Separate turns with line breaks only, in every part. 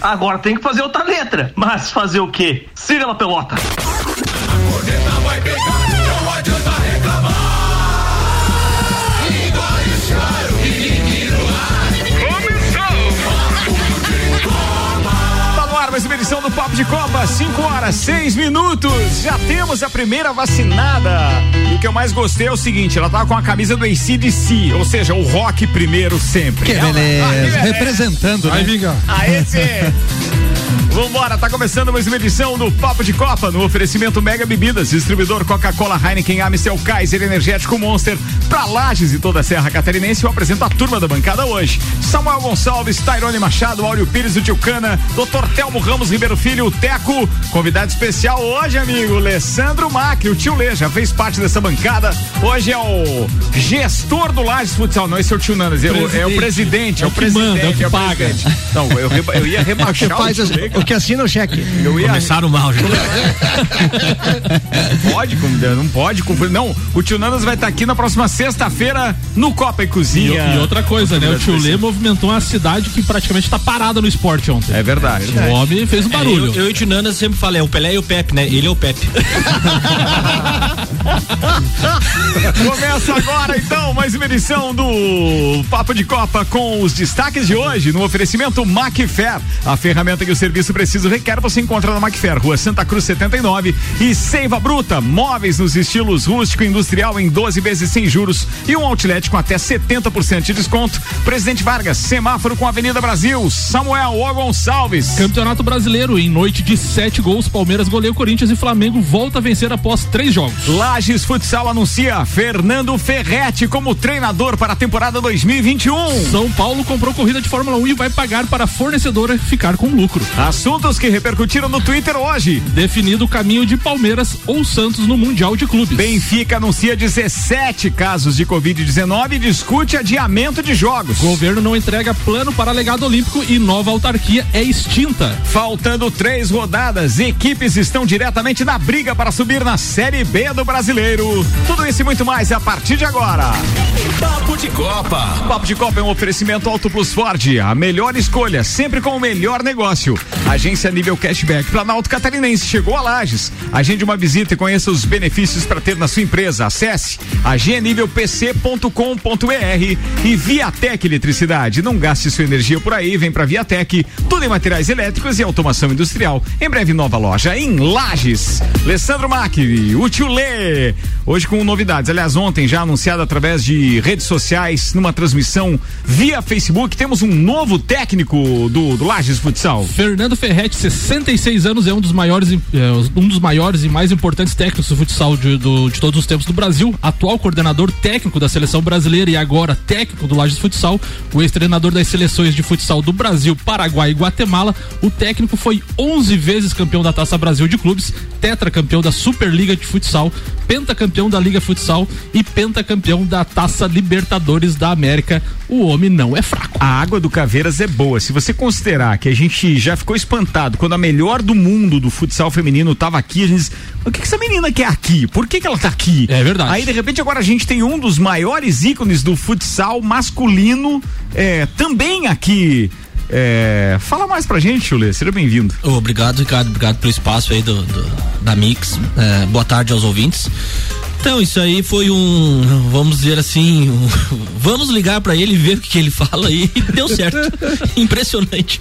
Agora tem que fazer outra letra. Mas fazer o quê? Siga na pelota. A vai pegar,
edição do Papo de Copa, 5 horas, 6 minutos. Já temos a primeira vacinada. E o que eu mais gostei é o seguinte: ela tava com a camisa do ACDC, ou seja, o rock primeiro sempre.
Que beleza. Ah, que beleza. Representando, né?
Aí, Vinga. Aí sim. Vambora, tá começando mais uma edição do Papo de Copa no oferecimento Mega Bebidas, distribuidor Coca-Cola, Heineken, Amstel, Kaiser, Energético Monster, pra Lages e toda a Serra Catarinense. Eu apresento a turma da bancada hoje. Samuel Gonçalves, Tairone Machado, Áureo Pires, o Tilcana, Dr. Telmo Ramos Ribeiro Filho, o Teco. Convidado especial hoje, amigo, Alessandro Macri, o tio Lê, já fez parte dessa bancada. Hoje é o gestor do Lages Futsal, não, esse é o tio Nanas, é, o, é o presidente, é, o, presidente, manda, é o que é o paga. Presidente. Não, eu, eu ia rebaixar
o, o que assina o cheque.
Eu ia... Começaram mal, já. pode, não pode confundir. Não, o tio Nanas vai estar aqui na próxima sexta-feira no Copa e Cozinha.
E, e outra coisa, né? O tio Lê movimentou uma cidade que praticamente está parada no esporte ontem.
É verdade.
O homem fez um barulho.
É, eu, eu, e o tio Nanas sempre falei, é o Pelé e o Pepe, né? Ele é o Pepe.
Começa agora então mais uma edição do Papo de Copa com os destaques de hoje no oferecimento Macfair. A ferramenta que o serviço precisa requer você encontra na Macfair, Rua Santa Cruz 79 e Seiva Bruta, móveis nos estilos rústico e industrial em 12 vezes sem juros e um outlet com até 70% de desconto. Presidente Vargas, semáforo com Avenida Brasil, Samuel O Gonçalves.
Campeonato Brasileiro em noite de sete gols, Palmeiras goleia o Corinthians e Flamengo volta a vencer após três jogos.
Lages Futsal anuncia Fernando Ferretti como treinador para a temporada 2021.
São Paulo comprou corrida de Fórmula 1 e vai pagar para a fornecedora ficar com lucro.
Assuntos que repercutiram no Twitter hoje.
Definido o caminho de Palmeiras ou Santos no Mundial de Clubes.
Benfica anuncia 17 casos de Covid-19 e discute adiamento de jogos.
Governo não entrega plano para legado olímpico e nova autarquia é extinta.
Faltando três rodadas, equipes estão diretamente na briga para subir na Série B do Brasileiro. Tudo isso e muito mais a partir de agora. Papo de Copa. Papo de Copa é um oferecimento Auto Plus Ford. A melhor escolha, sempre com o melhor negócio. Agência nível cashback Planalto Catarinense chegou a Lages. Agende uma visita e conheça os benefícios para ter na sua empresa. Acesse agnivelpc.com.br e Viatec Eletricidade. Não gaste sua energia por aí, vem para Viatec. Tudo em materiais elétricos e automação industrial. Em breve nova loja em Lages. Alessandro Macri, o tio Lê. Hoje com novidades. Aliás, ontem já anunciado através de redes sociais, numa transmissão via Facebook, temos um novo técnico do, do Lages Futsal.
Fernando Ferretti, 66 anos, é um dos maiores, é, um dos maiores e mais importantes técnicos do futsal de, do, de todos os tempos do Brasil, atual coordenador técnico da seleção brasileira e agora técnico do Lages Futsal, o ex-treinador das seleções de futsal do Brasil, Paraguai e Guatemala. O técnico foi 11 vezes campeão da Taça Brasil de Clubes, tetracampeão da Superliga de Futsal, pentacampeão da Liga Futsal e pentacampeão da Taça Libertadores da América. O homem não é fraco.
A água do Caveiras é boa. Se você considerar que a gente já ficou espantado quando a melhor do mundo do futsal feminino estava aqui, a gente diz, o que, que essa menina quer aqui? Por que, que ela está aqui?
É verdade.
Aí, de repente, agora a gente tem um dos maiores ícones do futsal masculino é, também aqui. É, fala mais pra gente, Chulê, seja bem-vindo.
Obrigado, Ricardo, obrigado pelo espaço aí do, do da Mix. É, boa tarde aos ouvintes. Então, isso aí foi um, vamos dizer assim, um, vamos ligar para ele ver o que ele fala e deu certo. Impressionante.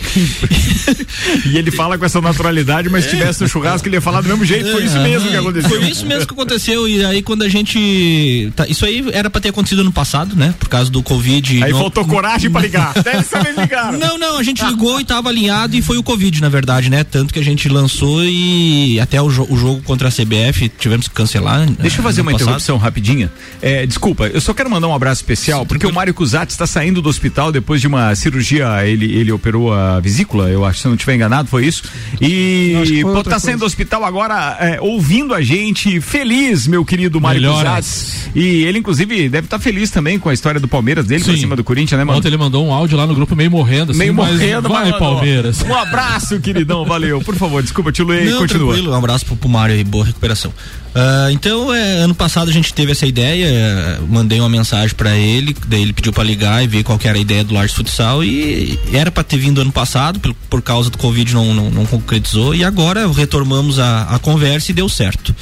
e ele fala com essa naturalidade, mas se tivesse no churrasco ele ia falar do mesmo jeito, foi isso mesmo que aconteceu.
Foi isso mesmo que aconteceu e aí quando a gente, tá, isso aí era para ter acontecido no passado, né? Por causa do Covid.
Aí não, faltou coragem para ligar. Dessa vez ligaram.
Não, não, a gente ligou e tava alinhado e foi o Covid, na verdade, né? Tanto que a gente lançou e até o, jo o jogo contra a CBF tivemos que cancelar.
Deixa eu fazer uma uma interrupção rapidinha. É, desculpa, eu só quero mandar um abraço especial, porque o Mário Cusati está saindo do hospital depois de uma cirurgia, ele, ele operou a vesícula, eu acho, se não estiver enganado, foi isso. E está saindo do hospital agora, é, ouvindo a gente, feliz, meu querido Mário Cusati. E ele, inclusive, deve estar tá feliz também com a história do Palmeiras dele Sim. pra cima do Corinthians, né, mano?
Ontem ele mandou um áudio lá no grupo meio morrendo, assim,
meio morrendo,
vai, Palmeiras.
Um abraço, queridão, valeu. Por favor, desculpa, tio Luei, continua.
Tranquilo, um abraço pro, pro Mário e boa recuperação. Uh, então, é, ano passado a gente teve essa ideia, é, mandei uma mensagem para ele, daí ele pediu para ligar e ver qual era a ideia do Large Futsal e era para ter vindo ano passado, por, por causa do Covid não, não, não concretizou e agora retomamos a, a conversa e deu certo.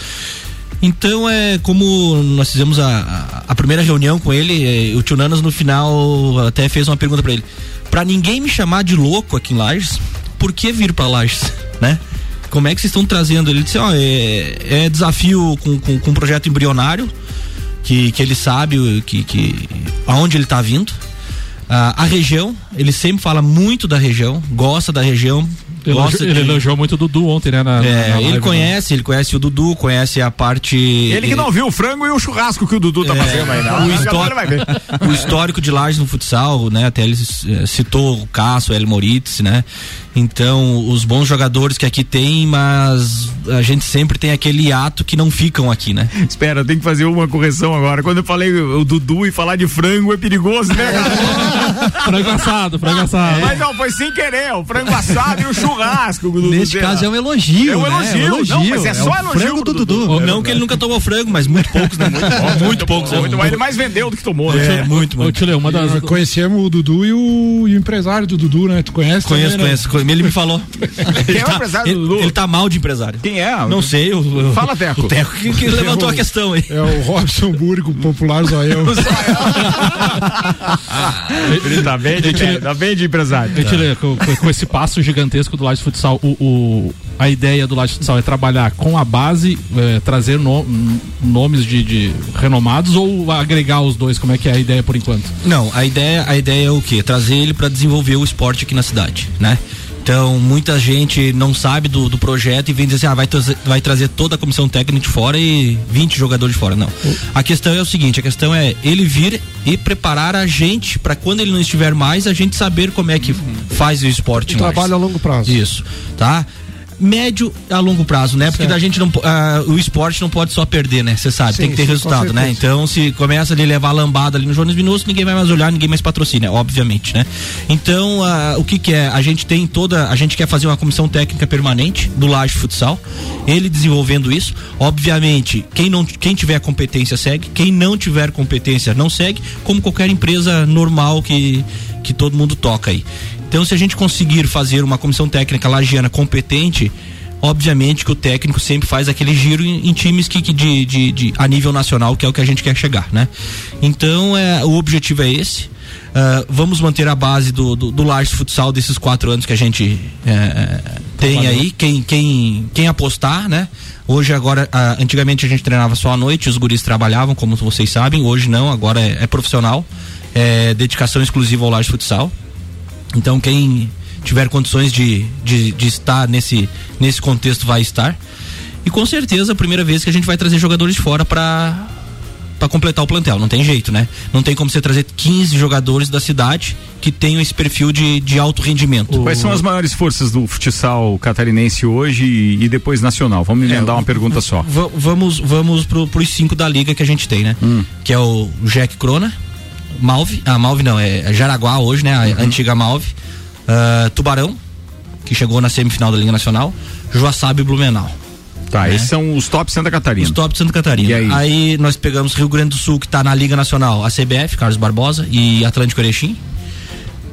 Então é como nós fizemos a, a, primeira reunião com ele, é, o Tio Nanas no final até fez uma pergunta para ele. Para ninguém me chamar de louco aqui em Lages, por que vir para Lages, né? Como é que vocês estão trazendo? Ele disse, ó, é, é desafio com, com, com, um projeto embrionário, que, que ele sabe que, que aonde ele está vindo. Ah, a região, ele sempre fala muito da região, gosta da região,
gosta ele, de... ele elogiou muito o Dudu ontem, né? Na,
é, na ele né? conhece, né? ele conhece o Dudu, conhece a parte.
Ele que não viu o frango e o churrasco que o Dudu tá é, fazendo aí, não.
O, histórico, o histórico de Lages no futsal, né? Até ele eh, citou o Cássio, o El Moritz, né? Então, os bons jogadores que aqui tem, mas a gente sempre tem aquele ato que não ficam aqui, né?
Espera, tem que fazer uma correção agora. Quando eu falei o Dudu e falar de frango é perigoso, né,
frango assado, frango assado.
Mas não, foi sem querer, o frango assado e o churrasco.
Do Neste caso é um elogio, É um elogio, né? é um elogio. Não,
mas é, é só elogio
frango do Dudu.
Não que ele nunca tomou frango, mas muito poucos, né? Muito, muito, muito poucos.
Muito, muito, ele mais vendeu do que tomou,
né? É, muito, muito. Ô, uma das... Conhecemos o Dudu e o, e o empresário do Dudu, né? Tu conhece?
Conheço, também, conheço. Né? Ele me falou.
Quem é o tá- empresário
do Dudu? Ele tá mal de empresário.
Quem é?
Não sei. O,
Fala, Teco.
O Teco que, que levantou a questão aí.
É o Robson Burgo, popular Zoião.
ele tá bem de, tá bem de empresário.
Com, esse passo gigantesco do Laje Futsal, o, o, a ideia do Laje Futsal é trabalhar com a base, é, trazer no, nomes de, de, renomados ou agregar os dois? Como é que é a ideia por enquanto?
Não, a ideia, a ideia é o quê? Trazer ele para desenvolver o esporte aqui na cidade, né? Então, muita gente não sabe do, do projeto e vem dizer assim, ah, vai, trazer, vai trazer toda a comissão técnica de fora e 20 jogadores de fora. Não. A questão é o seguinte, a questão é ele vir e preparar a gente para quando ele não estiver mais, a gente saber como é que faz o esporte.
Trabalho a longo prazo.
Isso, tá? Médio a longo prazo, né? Porque certo. da gente não, uh, o esporte não pode só perder, né? Você sabe, sim, tem que ter sim, resultado, né? Então, se começa a levar lambada ali no Jones Minutos, ninguém vai mais olhar, ninguém mais patrocina, obviamente, né? Então, uh, o que que é? A gente tem toda, a gente quer fazer uma comissão técnica permanente do Laje Futsal, ele desenvolvendo isso. Obviamente, quem não, quem tiver competência segue, quem não tiver competência não segue, como qualquer empresa normal que que todo mundo toca aí. Então, se a gente conseguir fazer uma comissão técnica lagiana competente, obviamente que o técnico sempre faz aquele giro em, em times que, que de, de, de, a nível nacional, que é o que a gente quer chegar, né? Então, é, o objetivo é esse. Uh, vamos manter a base do, do, do Lages Futsal desses quatro anos que a gente é, tem aí. Quem, quem, quem apostar, né? Hoje, agora, uh, antigamente a gente treinava só à noite, os guris trabalhavam, como vocês sabem. Hoje não, agora é, é profissional. É dedicação exclusiva ao Lages Futsal. Então quem tiver condições de, de, de, estar nesse, nesse contexto vai estar. E com certeza a primeira vez que a gente vai trazer jogadores de fora para para completar o plantel, não tem jeito, né? Não tem como você trazer 15 jogadores da cidade que tenham esse perfil de, de alto rendimento.
Quais são as maiores forças do futsal catarinense hoje e, e depois nacional? Vamos me é, uma pergunta só.
Vamos vamos pro, pros cinco da liga que a gente tem, né? Hum. Que é o Jack Crona, Malve, ah, Malve não, é Jaraguá hoje, né? A uhum. antiga Malve. Uh, Tubarão, que chegou na semifinal da Liga Nacional. Joaçaba e Blumenau.
Tá, né? esses são os top Santa Catarina.
Os top Santa Catarina. Aí? aí? nós pegamos Rio Grande do Sul, que está na Liga Nacional, a CBF, Carlos Barbosa, e Atlântico Erechim.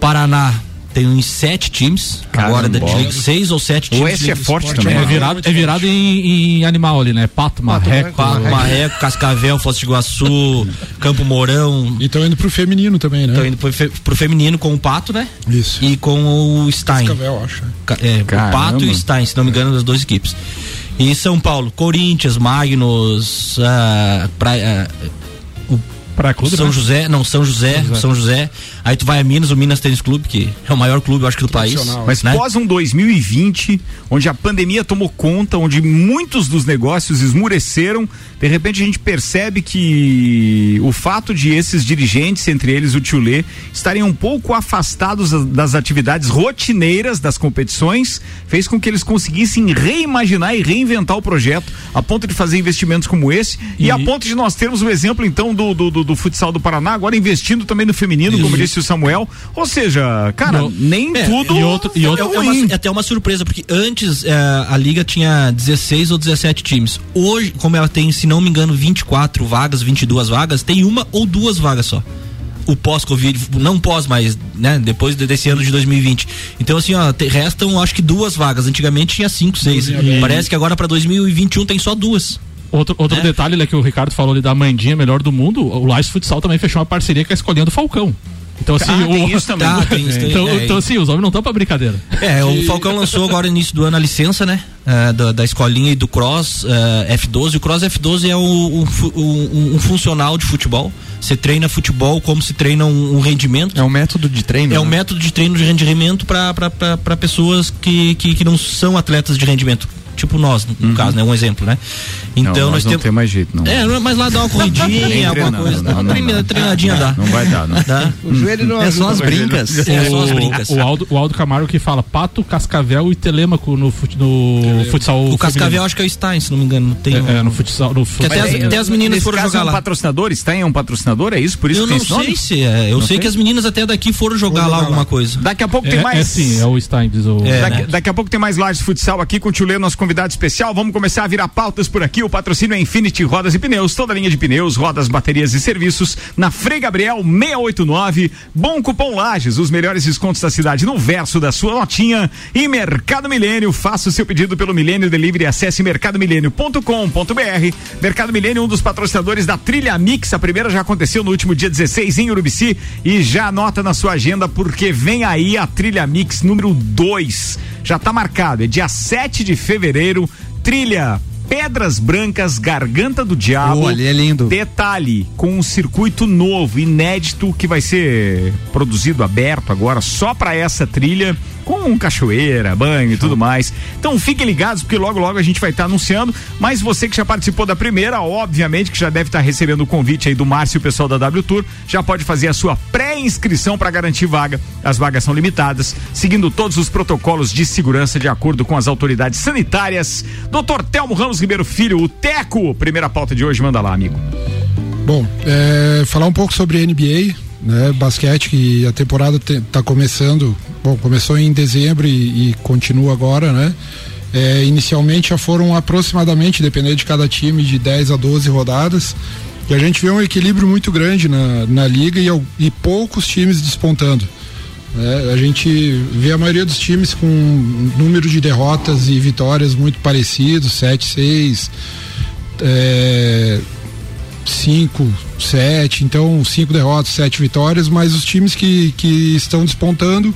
Paraná, tem uns sete times Caramba. agora da Liga, seis ou sete times.
O Oeste é forte também.
É virado, é virado em, em animal ali, né? Pato, marreco.
Pato, marreco, Cascavel, Foz do Iguaçu, Campo Mourão.
E estão indo pro feminino também, né?
Estão indo pro, fe, pro feminino com o Pato, né?
Isso.
E com o Stein.
Cascavel, acho.
É, o Pato e o Stein, se não me engano, das duas equipes. E São Paulo, Corinthians, Magnus, uh, pra, uh,
Praia Clube,
São né? José, não, São José, São José, São José. Aí tu vai a Minas, o Minas Tênis Clube, que é o maior clube, eu acho que do país.
Mas né? pós um 2020, onde a pandemia tomou conta, onde muitos dos negócios esmureceram, de repente a gente percebe que o fato de esses dirigentes, entre eles o Tchulê, estarem um pouco afastados das atividades rotineiras das competições, fez com que eles conseguissem reimaginar e reinventar o projeto, a ponto de fazer investimentos como esse, e, e a ponto de nós termos o exemplo então do, do, do do, do, futsal do Paraná, agora investindo também no feminino, como disse o Samuel. Ou seja, cara, Não, nem é, tudo.
E outro, e outro é, é, uma, é, até uma surpresa, porque antes é, a liga tinha 16 ou 17 times. Hoje, como ela tem, se não me engano, 24 vagas, 22 vagas, tem uma ou duas vagas só o pós-Covid, não pós, mas, né, depois desse ano de 2020. Então, assim, ó, te, restam acho que duas vagas. Antigamente tinha cinco, seis. Parece que agora para 2021 tem só duas.
Outro, outro é. detalhe né, que o Ricardo falou ali da Mandinha melhor do mundo, o Lais Futsal também fechou uma parceria com a escolinha do Falcão. Então, assim, ah, o... isso também. Tá, tem isso, tem, então, é, então, assim, os homens não estão pra brincadeira.
É, o Falcão lançou agora no início do ano a licença, né? Uh, da, da, escolinha e do Cross uh, F12. O Cross F12 é um, um, um, funcional de futebol. Você treina futebol como se treina um, um, rendimento.
É um método de treino.
É né? um método de treino de rendimento para pessoas que, que, que não são atletas de rendimento tipo nós, no uhum. caso, né? Um exemplo, né?
Então não, nós, nós temos. Não tem mais jeito, não.
É, mas lá dá uma corridinha, alguma coisa. Não, não, não, treinadinha dá.
Não vai dar, não. Dá.
O joelho não É só as brincas.
É só as brincas. O Aldo, o Aldo Camargo que fala pato, cascavel e telêmaco no, no futsal.
O cascavel acho que é o Stein, se não me engano. Tem
é, um... é no futsal. No futsal.
Até, as, até as meninas foram jogar
é
um lá.
patrocinador? Stein é um patrocinador? É isso? Por isso
eu não sei se é. Eu sei que as meninas até daqui foram jogar lá alguma coisa.
Daqui a pouco tem mais.
É sim, é o Stein, diz o.
Daqui a pouco tem mais lives de futsal aqui com o Tio Lê, nosso convidado especial. Vamos começar a virar pautas por aqui. O patrocínio é Infinity Rodas e Pneus, toda linha de pneus, rodas, baterias e serviços na Frei Gabriel 689. Bom cupom Lages, os melhores descontos da cidade no verso da sua notinha. E Mercado Milênio, faça o seu pedido pelo Milênio Delivery, acesse mercadomilênio.com.br. Mercado Milênio, um dos patrocinadores da Trilha Mix. A primeira já aconteceu no último dia 16 em Urubici e já anota na sua agenda porque vem aí a Trilha Mix número 2. Já está marcado, é dia 7 de fevereiro trilha Pedras Brancas, Garganta do Diabo.
Olha, é lindo.
Detalhe, com um circuito novo, inédito, que vai ser produzido aberto agora só para essa trilha com cachoeira, banho e tudo mais. Então fiquem ligados, porque logo logo a gente vai estar tá anunciando. Mas você que já participou da primeira, obviamente que já deve estar tá recebendo o convite aí do Márcio e o pessoal da W Tour, já pode fazer a sua pré-inscrição para garantir vaga. As vagas são limitadas, seguindo todos os protocolos de segurança de acordo com as autoridades sanitárias. Doutor Telmo Ramos Ribeiro Filho, o Teco, primeira pauta de hoje, manda lá, amigo.
Bom, é, falar um pouco sobre NBA, né? Basquete que a temporada está começando, bom, começou em dezembro e, e continua agora, né? É, inicialmente já foram aproximadamente, dependendo de cada time, de 10 a 12 rodadas. E a gente vê um equilíbrio muito grande na, na liga e, e poucos times despontando. É, a gente vê a maioria dos times com número de derrotas e vitórias muito parecidos, 7, 6, é, 5, 7, então cinco derrotas, sete vitórias, mas os times que, que estão despontando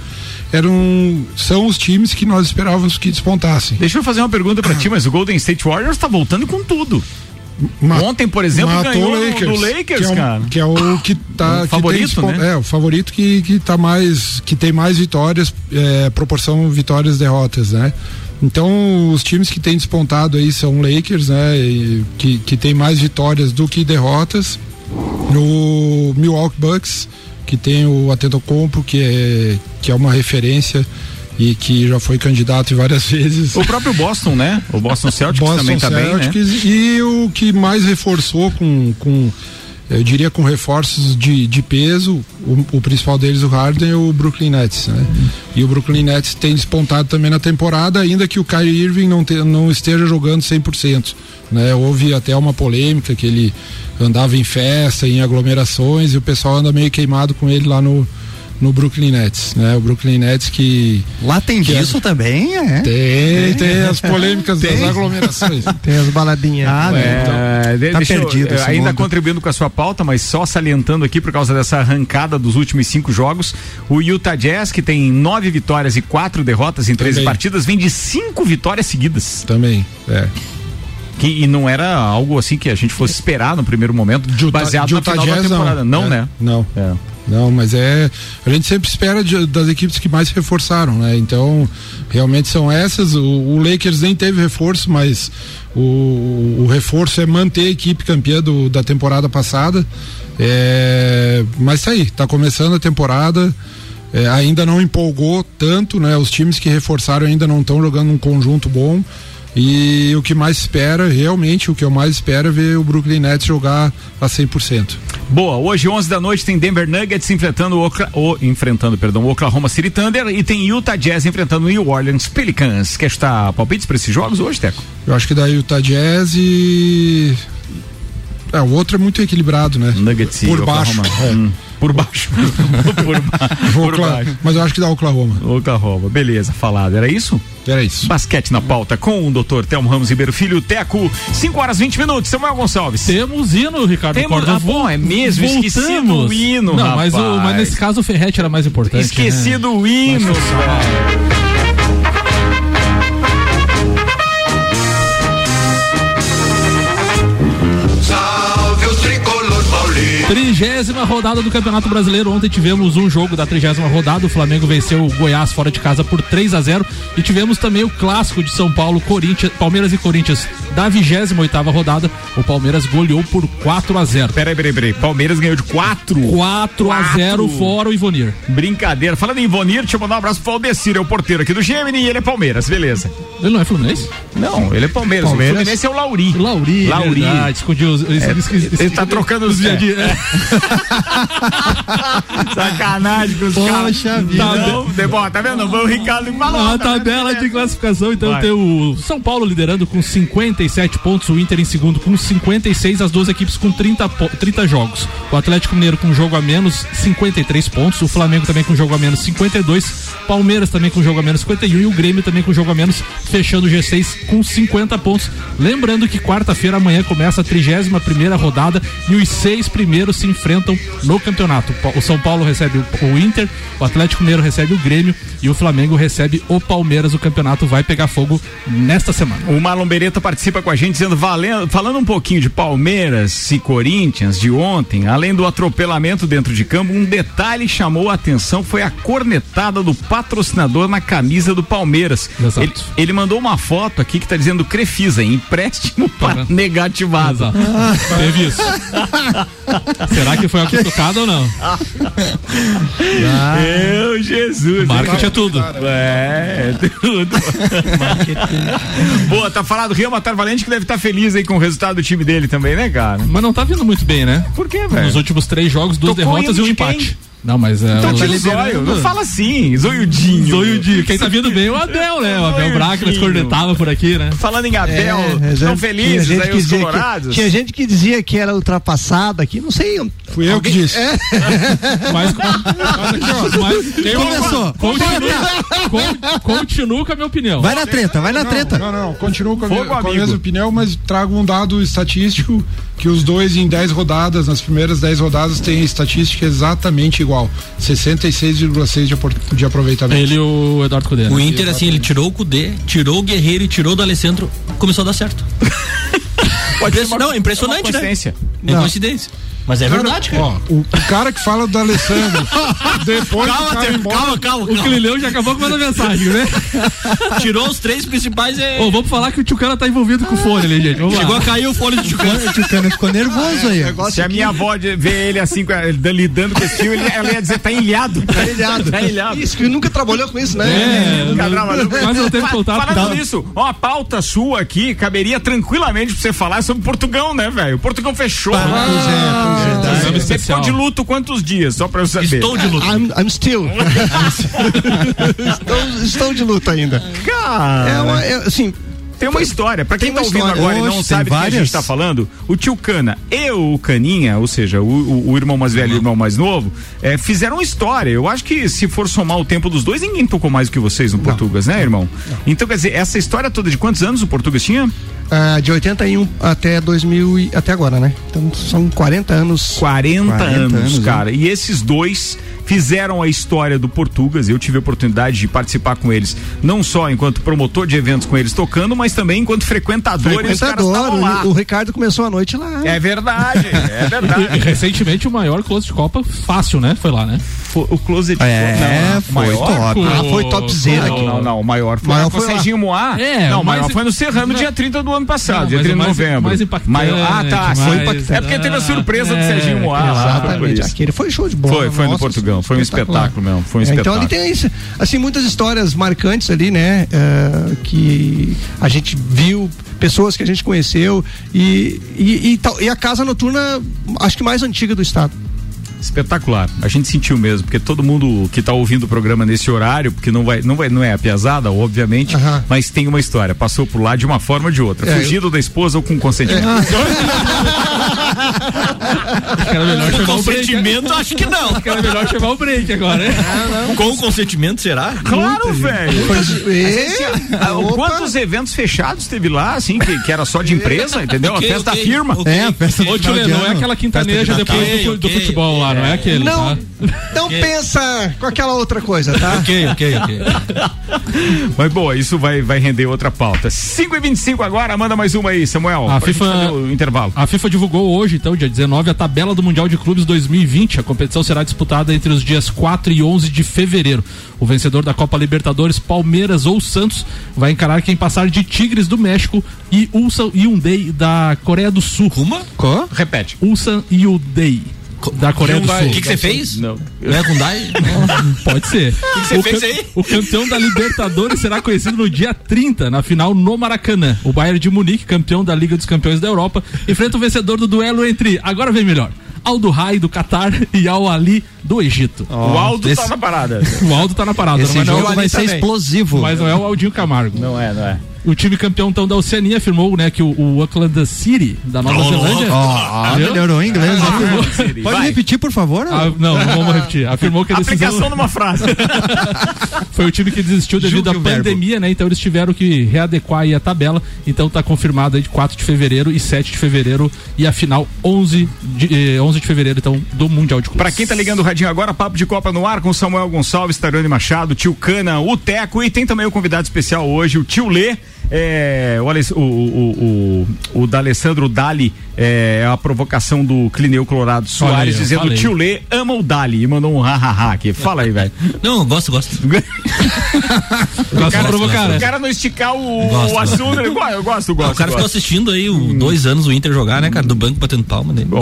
eram são os times que nós esperávamos que despontassem.
Deixa eu fazer uma pergunta para ti, mas o Golden State Warriors está voltando com tudo. Ma Ontem, por exemplo, ganhou Lakers, do Lakers,
que é, um,
cara.
Que é o que tá.
O favorito,
tem,
né?
É, o favorito que, que tá mais. que tem mais vitórias, é, proporção vitórias-derrotas, né? Então, os times que têm despontado aí são Lakers, né? Que, que tem mais vitórias do que derrotas. No Milwaukee Bucks, que tem o Atentocompo, que é, que é uma referência e que já foi candidato várias vezes.
O próprio Boston, né? O Boston Celtics Boston também está bem, né?
E o que mais reforçou com, com eu diria com reforços de, de peso, o, o, principal deles, o Harden, e o Brooklyn Nets, né? E o Brooklyn Nets tem despontado também na temporada, ainda que o Kyrie Irving não, te, não esteja jogando 100%, né? Houve até uma polêmica que ele andava em festa, em aglomerações, e o pessoal anda meio queimado com ele lá no, no Brooklyn Nets, né? O Brooklyn Nets que
lá tem que disso é, também, é?
Tem, tem as polêmicas tem. das aglomerações,
tem as baladinhas.
Ah, é, então, tá perdido. Eu, ainda mundo. contribuindo com a sua pauta, mas só salientando aqui por causa dessa arrancada dos últimos cinco jogos, o Utah Jazz que tem nove vitórias e quatro derrotas em também. 13 partidas vem de cinco vitórias seguidas.
Também, é.
Que, e não era algo assim que a gente fosse esperar no primeiro momento,
Utah,
baseado
Utah
na final
Jazz,
da temporada. Não,
não
é, né?
Não. É. Não, mas é. A gente sempre espera de, das equipes que mais reforçaram, né? Então, realmente são essas. O, o Lakers nem teve reforço, mas o, o, reforço é manter a equipe campeã do, da temporada passada. É, mas tá aí, tá começando a temporada. É, ainda não empolgou tanto, né? Os times que reforçaram ainda não estão jogando um conjunto bom. E o que mais espera, realmente, o que eu mais espero é ver o Brooklyn Nets jogar a 100%.
Boa, hoje 11 da noite tem Denver Nuggets enfrentando o, o enfrentando, perdão, o Oklahoma City Thunder e tem Utah Jazz enfrentando o New Orleans Pelicans. Quer estar palpites para esses jogos hoje, Teco?
Eu acho que da Utah Jazz e é, o outro é muito equilibrado, né?
Nuggets
Por baixo.
É. Hum, por baixo. por, ba
por baixo. Mas eu acho que dá Oklahoma.
Oklahoma, beleza, falado. Era isso?
Era isso.
Basquete na pauta com o doutor Telmo Ramos Ribeiro Filho, Teco, 5 horas 20 minutos. Samuel Gonçalves.
Temos hino, Ricardo
Temos, Corda. Ah, bom, é mesmo, Voltamos. esqueci do hino,
Não, mas, o, mas, nesse caso o Ferrete era mais importante.
Esqueci né? do hino,
Trigésima rodada do Campeonato Brasileiro. Ontem tivemos um jogo da trigésima rodada. O Flamengo venceu o Goiás fora de casa por 3 a 0 E tivemos também o clássico de São Paulo, Corinthians, Palmeiras e Corinthians da 28 oitava rodada. O Palmeiras goleou por 4 a 0
Peraí, peraí, peraí. Palmeiras ganhou de 4?
4 a 0 fora o Ivonir.
Brincadeira. Falando em Ivonir, deixa eu mandar um abraço pro Aldecir, é o porteiro aqui do Gemini e ele é Palmeiras, beleza.
Ele não é Fluminense?
Não, ele é Palmeiras.
Palmeiras.
O Fluminense é o Lauri.
Lauri.
Lauri.
Ah, escondiu.
É, ele tá trocando os dia dia. Sacanagem com os caras.
Poxa vida.
Tá, tá vendo? O Ricardo falou.
Na tá tabela de classificação, então Vai. tem o São Paulo liderando com 57 pontos, o Inter em segundo com 56, as duas equipes com 30, 30 jogos. O Atlético Mineiro com jogo a menos 53 pontos, o Flamengo também com jogo a menos 52, Palmeiras também com jogo a menos 51 e o Grêmio também com jogo a menos, fechando o G6 com 50 pontos. Lembrando que quarta-feira amanhã começa a 31 primeira rodada e os seis primeiros se enfrentam no campeonato. O São Paulo recebe o Inter, o Atlético Mineiro recebe o Grêmio e o Flamengo recebe o Palmeiras. O campeonato vai pegar fogo nesta semana.
O Marlon Beretta participa com a gente dizendo, valendo, falando um pouquinho de Palmeiras e Corinthians de ontem, além do atropelamento dentro de campo, um detalhe chamou a atenção foi a cornetada do patrocinador na camisa do Palmeiras. Ele, ele, mandou uma foto aqui que está dizendo Crefisa, empréstimo para negativado. Exato.
Teve isso. Será que foi a cutucada ou não? Ah.
Meu Jesus.
Marketing é tudo.
É, é tudo. Boa, tá falado Rio Matar Valente que deve estar tá feliz aí com o resultado do time dele também, né, cara?
Mas não tá vindo muito bem, né?
Por quê, velho?
Nos últimos três jogos, duas
Tocou
derrotas e um empate.
Quem?
Não, mas é.
Então tira o zóio. Não fala assim, zoiudinho.
Zoiudinho. Quem tá vindo bem é o Abel, né? O Abel Braga, mas cornetava por aqui, né?
Falando em Abel, é, estão felizes aí os colorados?
Que, tinha gente que dizia que era ultrapassado aqui, não sei.
Fui eu que disse. É.
mas, mas aqui, ó. Mas
Começou.
Continua, continua com a minha opinião.
Vai na treta, vai na
não,
treta.
Não, não, continuo com a, minha, com a mesma opinião, mas trago um dado estatístico que os dois em 10 rodadas, nas primeiras 10 rodadas, têm estatística exatamente igual. 66,6 de, de aproveitamento.
Ele e o Eduardo Cudê.
Né? O Inter, assim, ele tirou o Cudê, tirou o Guerreiro e tirou do Alessandro, começou a dar certo. Pode ser, não, é impressionante,
né?
É coincidência. Mas é
cara,
verdade, cara.
Ó, o, o, cara que fala do Alessandro, depois
calma,
calma,
embora, calma, calma,
O Clilhão já acabou com a mensagem, né?
Tirou os três principais
é... Ô, vamos falar que o Tchucana tá envolvido com o fone ali, gente. Vamos
Chegou
lá.
a cair o fone do Tchucana.
o Tchucana ficou nervoso aí.
Se a minha avó ver ele assim, lidando com esse fio, ela ia dizer, tá ilhado.
Tá ilhado.
tá ilhado.
Isso, que nunca trabalhou com isso, né?
É, nunca trabalhou com isso. Mas não teve contato.
Falando nisso, ó, a pauta sua aqui caberia tranquilamente pra você falar sobre Portugal, né, velho? O Portugal fechou.
Ah, pois é, pois é.
Você ficou de luto quantos dias? Só pra eu saber.
Estou de luto.
I'm, I'm still. estou, estou, de luto ainda.
Cara.
É, uma, é assim,
tem uma história. Pra quem tá ouvindo história. agora Oxe, e não sabe o que a gente tá falando, o tio Cana e o Caninha, ou seja, o, o, o irmão mais velho e o irmão mais novo, é, fizeram uma história. Eu acho que se for somar o tempo dos dois, ninguém tocou mais do que vocês no Portugas, né, irmão? Não. Então, quer dizer, essa história toda de quantos anos o Portugas tinha?
Uh, de 81 até 2000 e, até agora, né? Então são 40 anos.
40, 40 anos, anos, cara. Né? E esses dois fizeram a história do Portugas. Eu tive a oportunidade de participar com eles, não só enquanto promotor de eventos com eles tocando, mas também enquanto frequentador.
Frequentador, o, o, Ricardo começou a noite lá.
É verdade, é verdade.
E, recentemente o maior close de Copa fácil, né? Foi lá, né?
O Closet
é,
foi,
não, foi top.
Ah, foi topzera.
Não, não, não, o maior foi,
maior foi.
Serginho Moá.
É,
não, o maior foi no Serrano dia 30 do ano passado,
Não,
dia
mas
30 de
o mais-
novembro.
mais impactante,
Maior- ah, tá,
mais-
foi impactante. É porque teve a surpresa do
É,
Serginho Moá
Exatamente. Aquele foi show de bola.
Foi, foi no Portugal, foi um espetáculo mesmo, foi um
É, então
espetáculo.
ali tem isso, assim, muitas histórias marcantes ali, né? é, que a gente viu, pessoas que a gente conheceu e, e, e, e a casa noturna, acho que mais antiga do estado.
Espetacular. A gente sentiu mesmo, porque todo mundo que tá ouvindo o programa nesse horário, porque não vai, não vai, não é a pesada, obviamente,
Aham.
mas tem uma história. Passou por lá de uma forma ou de outra.
É,
Fugido da esposa ou com consentimento.
Acho que era melhor chamar o break.
Consentimento, acho que não.
Acho que era melhor chamar o break agora, né?
Com consentimento, será?
Claro, velho. Ah. Quantos eventos fechados teve lá, assim, que, que era só de empresa, entendeu?
Ok,
a festa
ok,
da firma.
ok.
É, a festa
Ô, tio é aquela quintaneja
de
depois do, do futebol lá, não é aquele,
Não,
tá?
não pensa com aquela outra coisa, tá?
Ok, ok, ok.
Mas boa, isso vai, vai render outra pauta. 5 e 25 agora, manda mais uma aí, Samuel.
A FIFA-
o intervalo.
A FIFA divulgou hoje, então, dia 19, a tabela do Mundial de Clubes 2020. A competição será disputada entre os dias 4 e 11 de fevereiro. O vencedor da Copa Libertadores, Palmeiras ou Santos, vai encarar quem passar de Tigres do México e Ulsan Hyundai da Coreia do Sul.
Uma?
Repete.
Ulsan Hyundai da Coreia do
Hyundai.
Sul.
O que que você fez?
Não.
Não é Hyundai?
Pode ser.
que você
o,
fez aí?
o campeão da Libertadores será conhecido no dia 30, na final no Maracanã. O Bayern de Munique, campeão da Liga dos Campeões da Europa, enfrenta o vencedor do duelo entre, agora vem melhor, Aldo Rai do Catar e Al Ali do Egito.
o Aldo
esse-
tá na parada.
O Aldo tá na parada,
Esse
não,
jogo
é o-
vai ser
também.
explosivo.
mas não é o Aldinho Camargo.
Não é, não é.
O time campeão então da Oceania afirmou né, que o, o Auckland City da Nova Zelândia.
Ó,
Viu?
melhorou o inglês. né?
Siri,
Pode repetir, por favor?
Ah, não, não vamos repetir. Afirmou que a decisão.
Aplicação numa frase.
Foi o time que desistiu devido à
o verbo.
pandemia, né? Então eles tiveram que readequar aí a tabela. Então tá confirmado aí de 4 de fevereiro e 7 de fevereiro e a final 11 de, eh, 11 de fevereiro, então, do Mundial de Clubes.
Pra quem tá ligando o radinho agora, papo de Copa no ar com Samuel Gonçalves, Tarone Machado, tio Cana, o Teco e tem também o convidado especial hoje, o tio Lê. É, o, o, o, o, o da Alessandro Dali é a provocação do Clineu Colorado Soares
aí,
dizendo
falei.
tio Lê ama o Dali e mandou um ha-ha-ha aqui. Fala aí, velho.
Não, gosto, gosto.
Gosto de provocar,
O cara não esticar o,
Gosto,
o assunto, ele, "Ué, eu gosto, gosto.
o cara
eu
ficou
gosto."
assistindo aí o, dois anos o Inter jogar, né, cara? Do banco batendo palma dele.
Ó,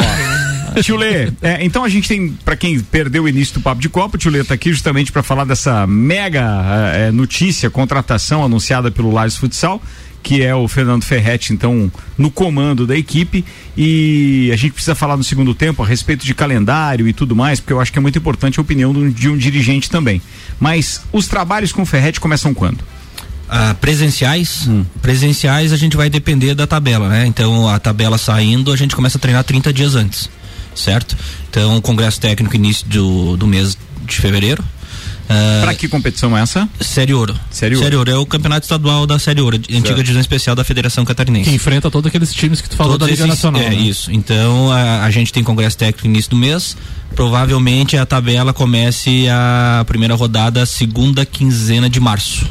Tio Lê, é, então a gente tem, pra quem perdeu o início do Papo de Copa, o Tio Lê tá aqui justamente pra falar dessa mega é, notícia, contratação anunciada pelo Lages Futsal, que é o Fernando Ferretti, então, no comando da equipe. E a gente precisa falar no segundo tempo a respeito de calendário e tudo mais, porque eu acho que é muito importante a opinião de um, dirigente também. Mas os trabalhos com o Ferretti começam quando?
Ah, presenciais, presenciais a gente vai depender da tabela, né? Então a tabela saindo, a gente começa a treinar 30 dias antes, certo? Então o congresso técnico início do, do mês de fevereiro. Ah,
Pra que competição é essa?
Série Ouro.
Série Ouro.
é o campeonato estadual da Série Ouro, antiga
Certo.
divisão especial da Federação Catarinense.
Que enfrenta todos aqueles times que tu falou
Todos
da Liga
esses-
Nacional.
É
né?
isso. Então a, a gente tem congresso técnico no início do mês. Provavelmente a tabela comece a primeira rodada segunda quinzena de março.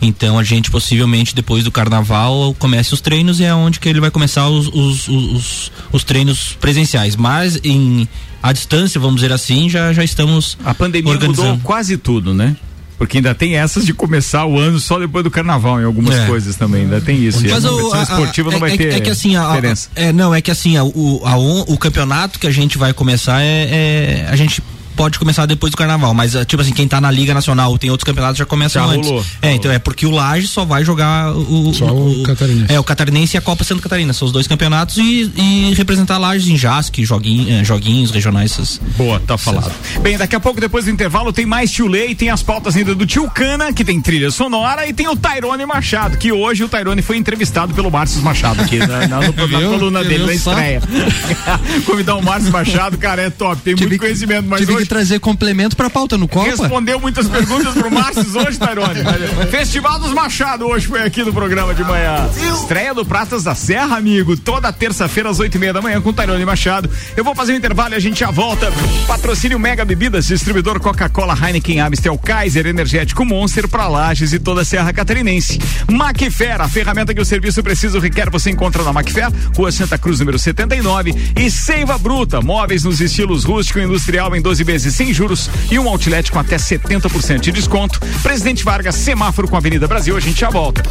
Então a gente possivelmente depois do carnaval comece os treinos e é onde que ele vai começar os, os, os, os- os treinos presenciais. Mas em à distância, vamos dizer assim, já, já estamos
A pandemia
organizando.
mudou quase tudo, né? Porque ainda tem essas de começar o ano só depois do carnaval em algumas
É.
coisas também, ainda tem isso. E a
Mas
competição
a- a-
esportiva não
é,
vai
é,
ter
é que assim, a, a-
diferença.
é, não, é que assim, a- o, a o campeonato que a gente vai começar é, é- a gente pode começar depois do carnaval, mas ah, tipo assim, quem tá na Liga Nacional, tem outros campeonatos já começam
Já
antes.
rolou.
É, então é porque o Laje só vai jogar o,
Só o Catarinense.
É, o Catarinense e a Copa Santa Catarina, são os dois campeonatos e, e representar Lages em JASC, joguinho, eh, joguinhos regionais essas.
Boa, tá falado. Bem, daqui a pouco, depois do intervalo, tem mais Tio e tem as pautas ainda do Tio Cana, que tem trilha sonora, e tem o Tairone Machado, que hoje o Tairone foi entrevistado pelo Márcio Machado aqui na, na, na
Viu?
coluna dele, na estreia. Convidar o Márcio Machado, cara, é top, tem muito conhecimento, mas hoje
trazer complemento pra pauta no Copa.
Respondeu muitas perguntas pro Márcio hoje, Tairone. Festival dos Machado hoje foi aqui no programa de manhã. Estreia do Pratas da Serra, amigo. Toda terça-feira às oito e meia da manhã com Tairone Machado. Eu vou fazer um intervalo e a gente já volta. Patrocínio Mega Bebidas, distribuidor Coca-Cola, Heineken, Amstel, Kaiser, Energético Monster pra Lages e toda a Serra Catarinense. Macfer, a ferramenta que o serviço preciso requer, você encontra na Macfer, Rua Santa Cruz, número 79. E Seiva Bruta, móveis nos estilos rústico e industrial em 12 vezes vezes sem juros e um outlet com até 70% de desconto. Presidente Vargas, semáforo com a Avenida Brasil, a gente já volta.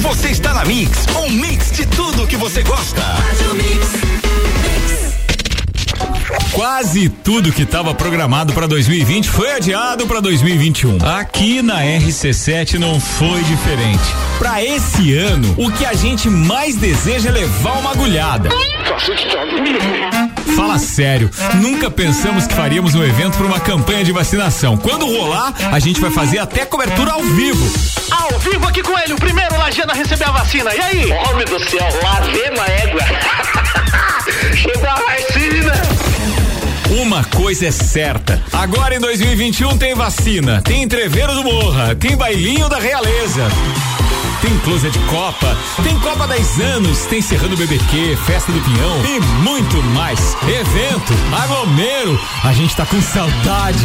Você está na Mix, um mix de tudo que você gosta.
Quase tudo que estava programado para 2020 foi adiado para 2021. Aqui na RC7 não foi diferente. Para esse ano, o que a gente mais deseja é levar uma agulhada. Fala sério, nunca pensamos que faríamos um evento para uma campanha de vacinação. Quando rolar, a gente vai fazer até cobertura ao vivo.
Ao vivo aqui com ele, o primeiro Lajana a receber a vacina. E aí?
Homem do céu, lavei uma égua. Chegou a vacina.
Uma coisa é certa. Agora em 2021 tem vacina, tem entreveiro do Morra, tem bailinho da realeza. Tem closet de Copa, tem Copa 10 anos, tem Serrano BBQ, Festa do Pinhão e muito mais. Evento, aglomero, a gente tá com saudade.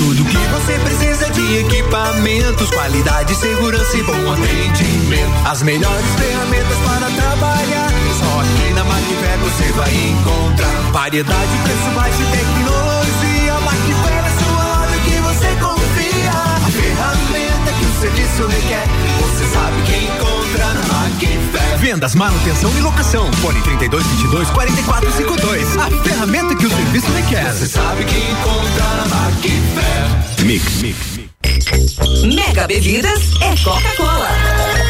Tudo que você precisa de equipamentos, qualidade, segurança e bom atendimento. As melhores ferramentas para trabalhar. Só aqui na Macfer você vai encontrar variedade, preço baixo e tecnologia. Macfer é sua loja que você confia. A ferramenta que o serviço requer. Você sabe que encontra na Macfer.
Vendas, manutenção e locação. Fone 32 22 44 52. A ferramenta que o serviço requer.
Você sabe que encontra na Macfer.
Mix, mix.
Mega Bebidas é Coca-Cola.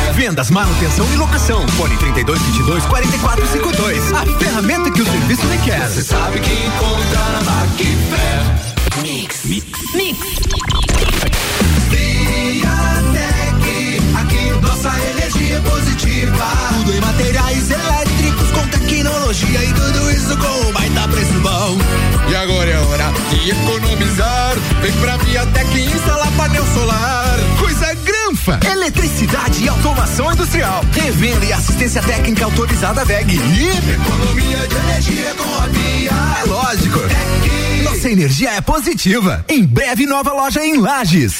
Vendas, manutenção e locação. Fone 32 22 44 52. A ferramenta que o serviço requer.
Você sabe que encontra na Macfer.
Mix. Mix. Mix.
Viatec, aqui nossa energia é positiva. Tudo em materiais elétricos com tecnologia e tudo isso com um baita preço bom.
E agora é hora de economizar. Vem pra Viatec instalar painel solar. Coisa granfa.
Eletricidade e automação industrial. Revenda e assistência técnica autorizada VEG. E economia de energia com a Via. É lógico. Nossa energia é positiva. Em breve, nova loja em Lages.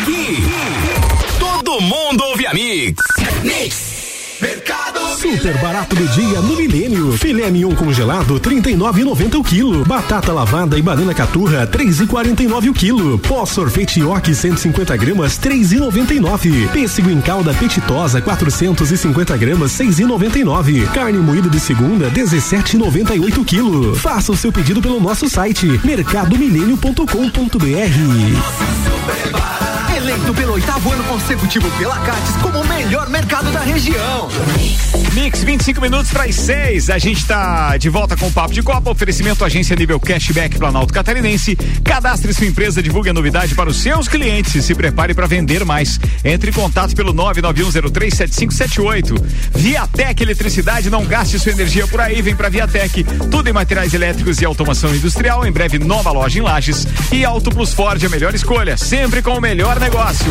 Aqui, todo mundo ouve a Mix.
Mix. Mercado
Super barato do dia no Milênio. Filé mignon congelado 39,90 o quilo. Batata lavada e banana caturra 3,49 o quilo. Pó sorvete York 150 gramas 3,99. Pêssego em calda petitosa 450 gramas 6,99. Carne moída de segunda 17,98 o quilo. Faça o seu pedido pelo nosso site mercadomilênio.com.br.
Eleito pelo oitavo ano consecutivo pela Cates como o melhor mercado da região.
Mix, 25 minutos para as 6. A gente está de volta com o Papo de Copa. Oferecimento agência nível Cashback Planalto Catarinense. Cadastre sua empresa, divulgue a novidade para os seus clientes e se prepare para vender mais. Entre em contato pelo 991037578. Viatec Eletricidade, não gaste sua energia por aí. Vem para Viatec. Tudo em materiais elétricos e automação industrial. Em breve, nova loja em Lages. E Auto Plus Ford, a melhor escolha. Sempre com o melhor negócio.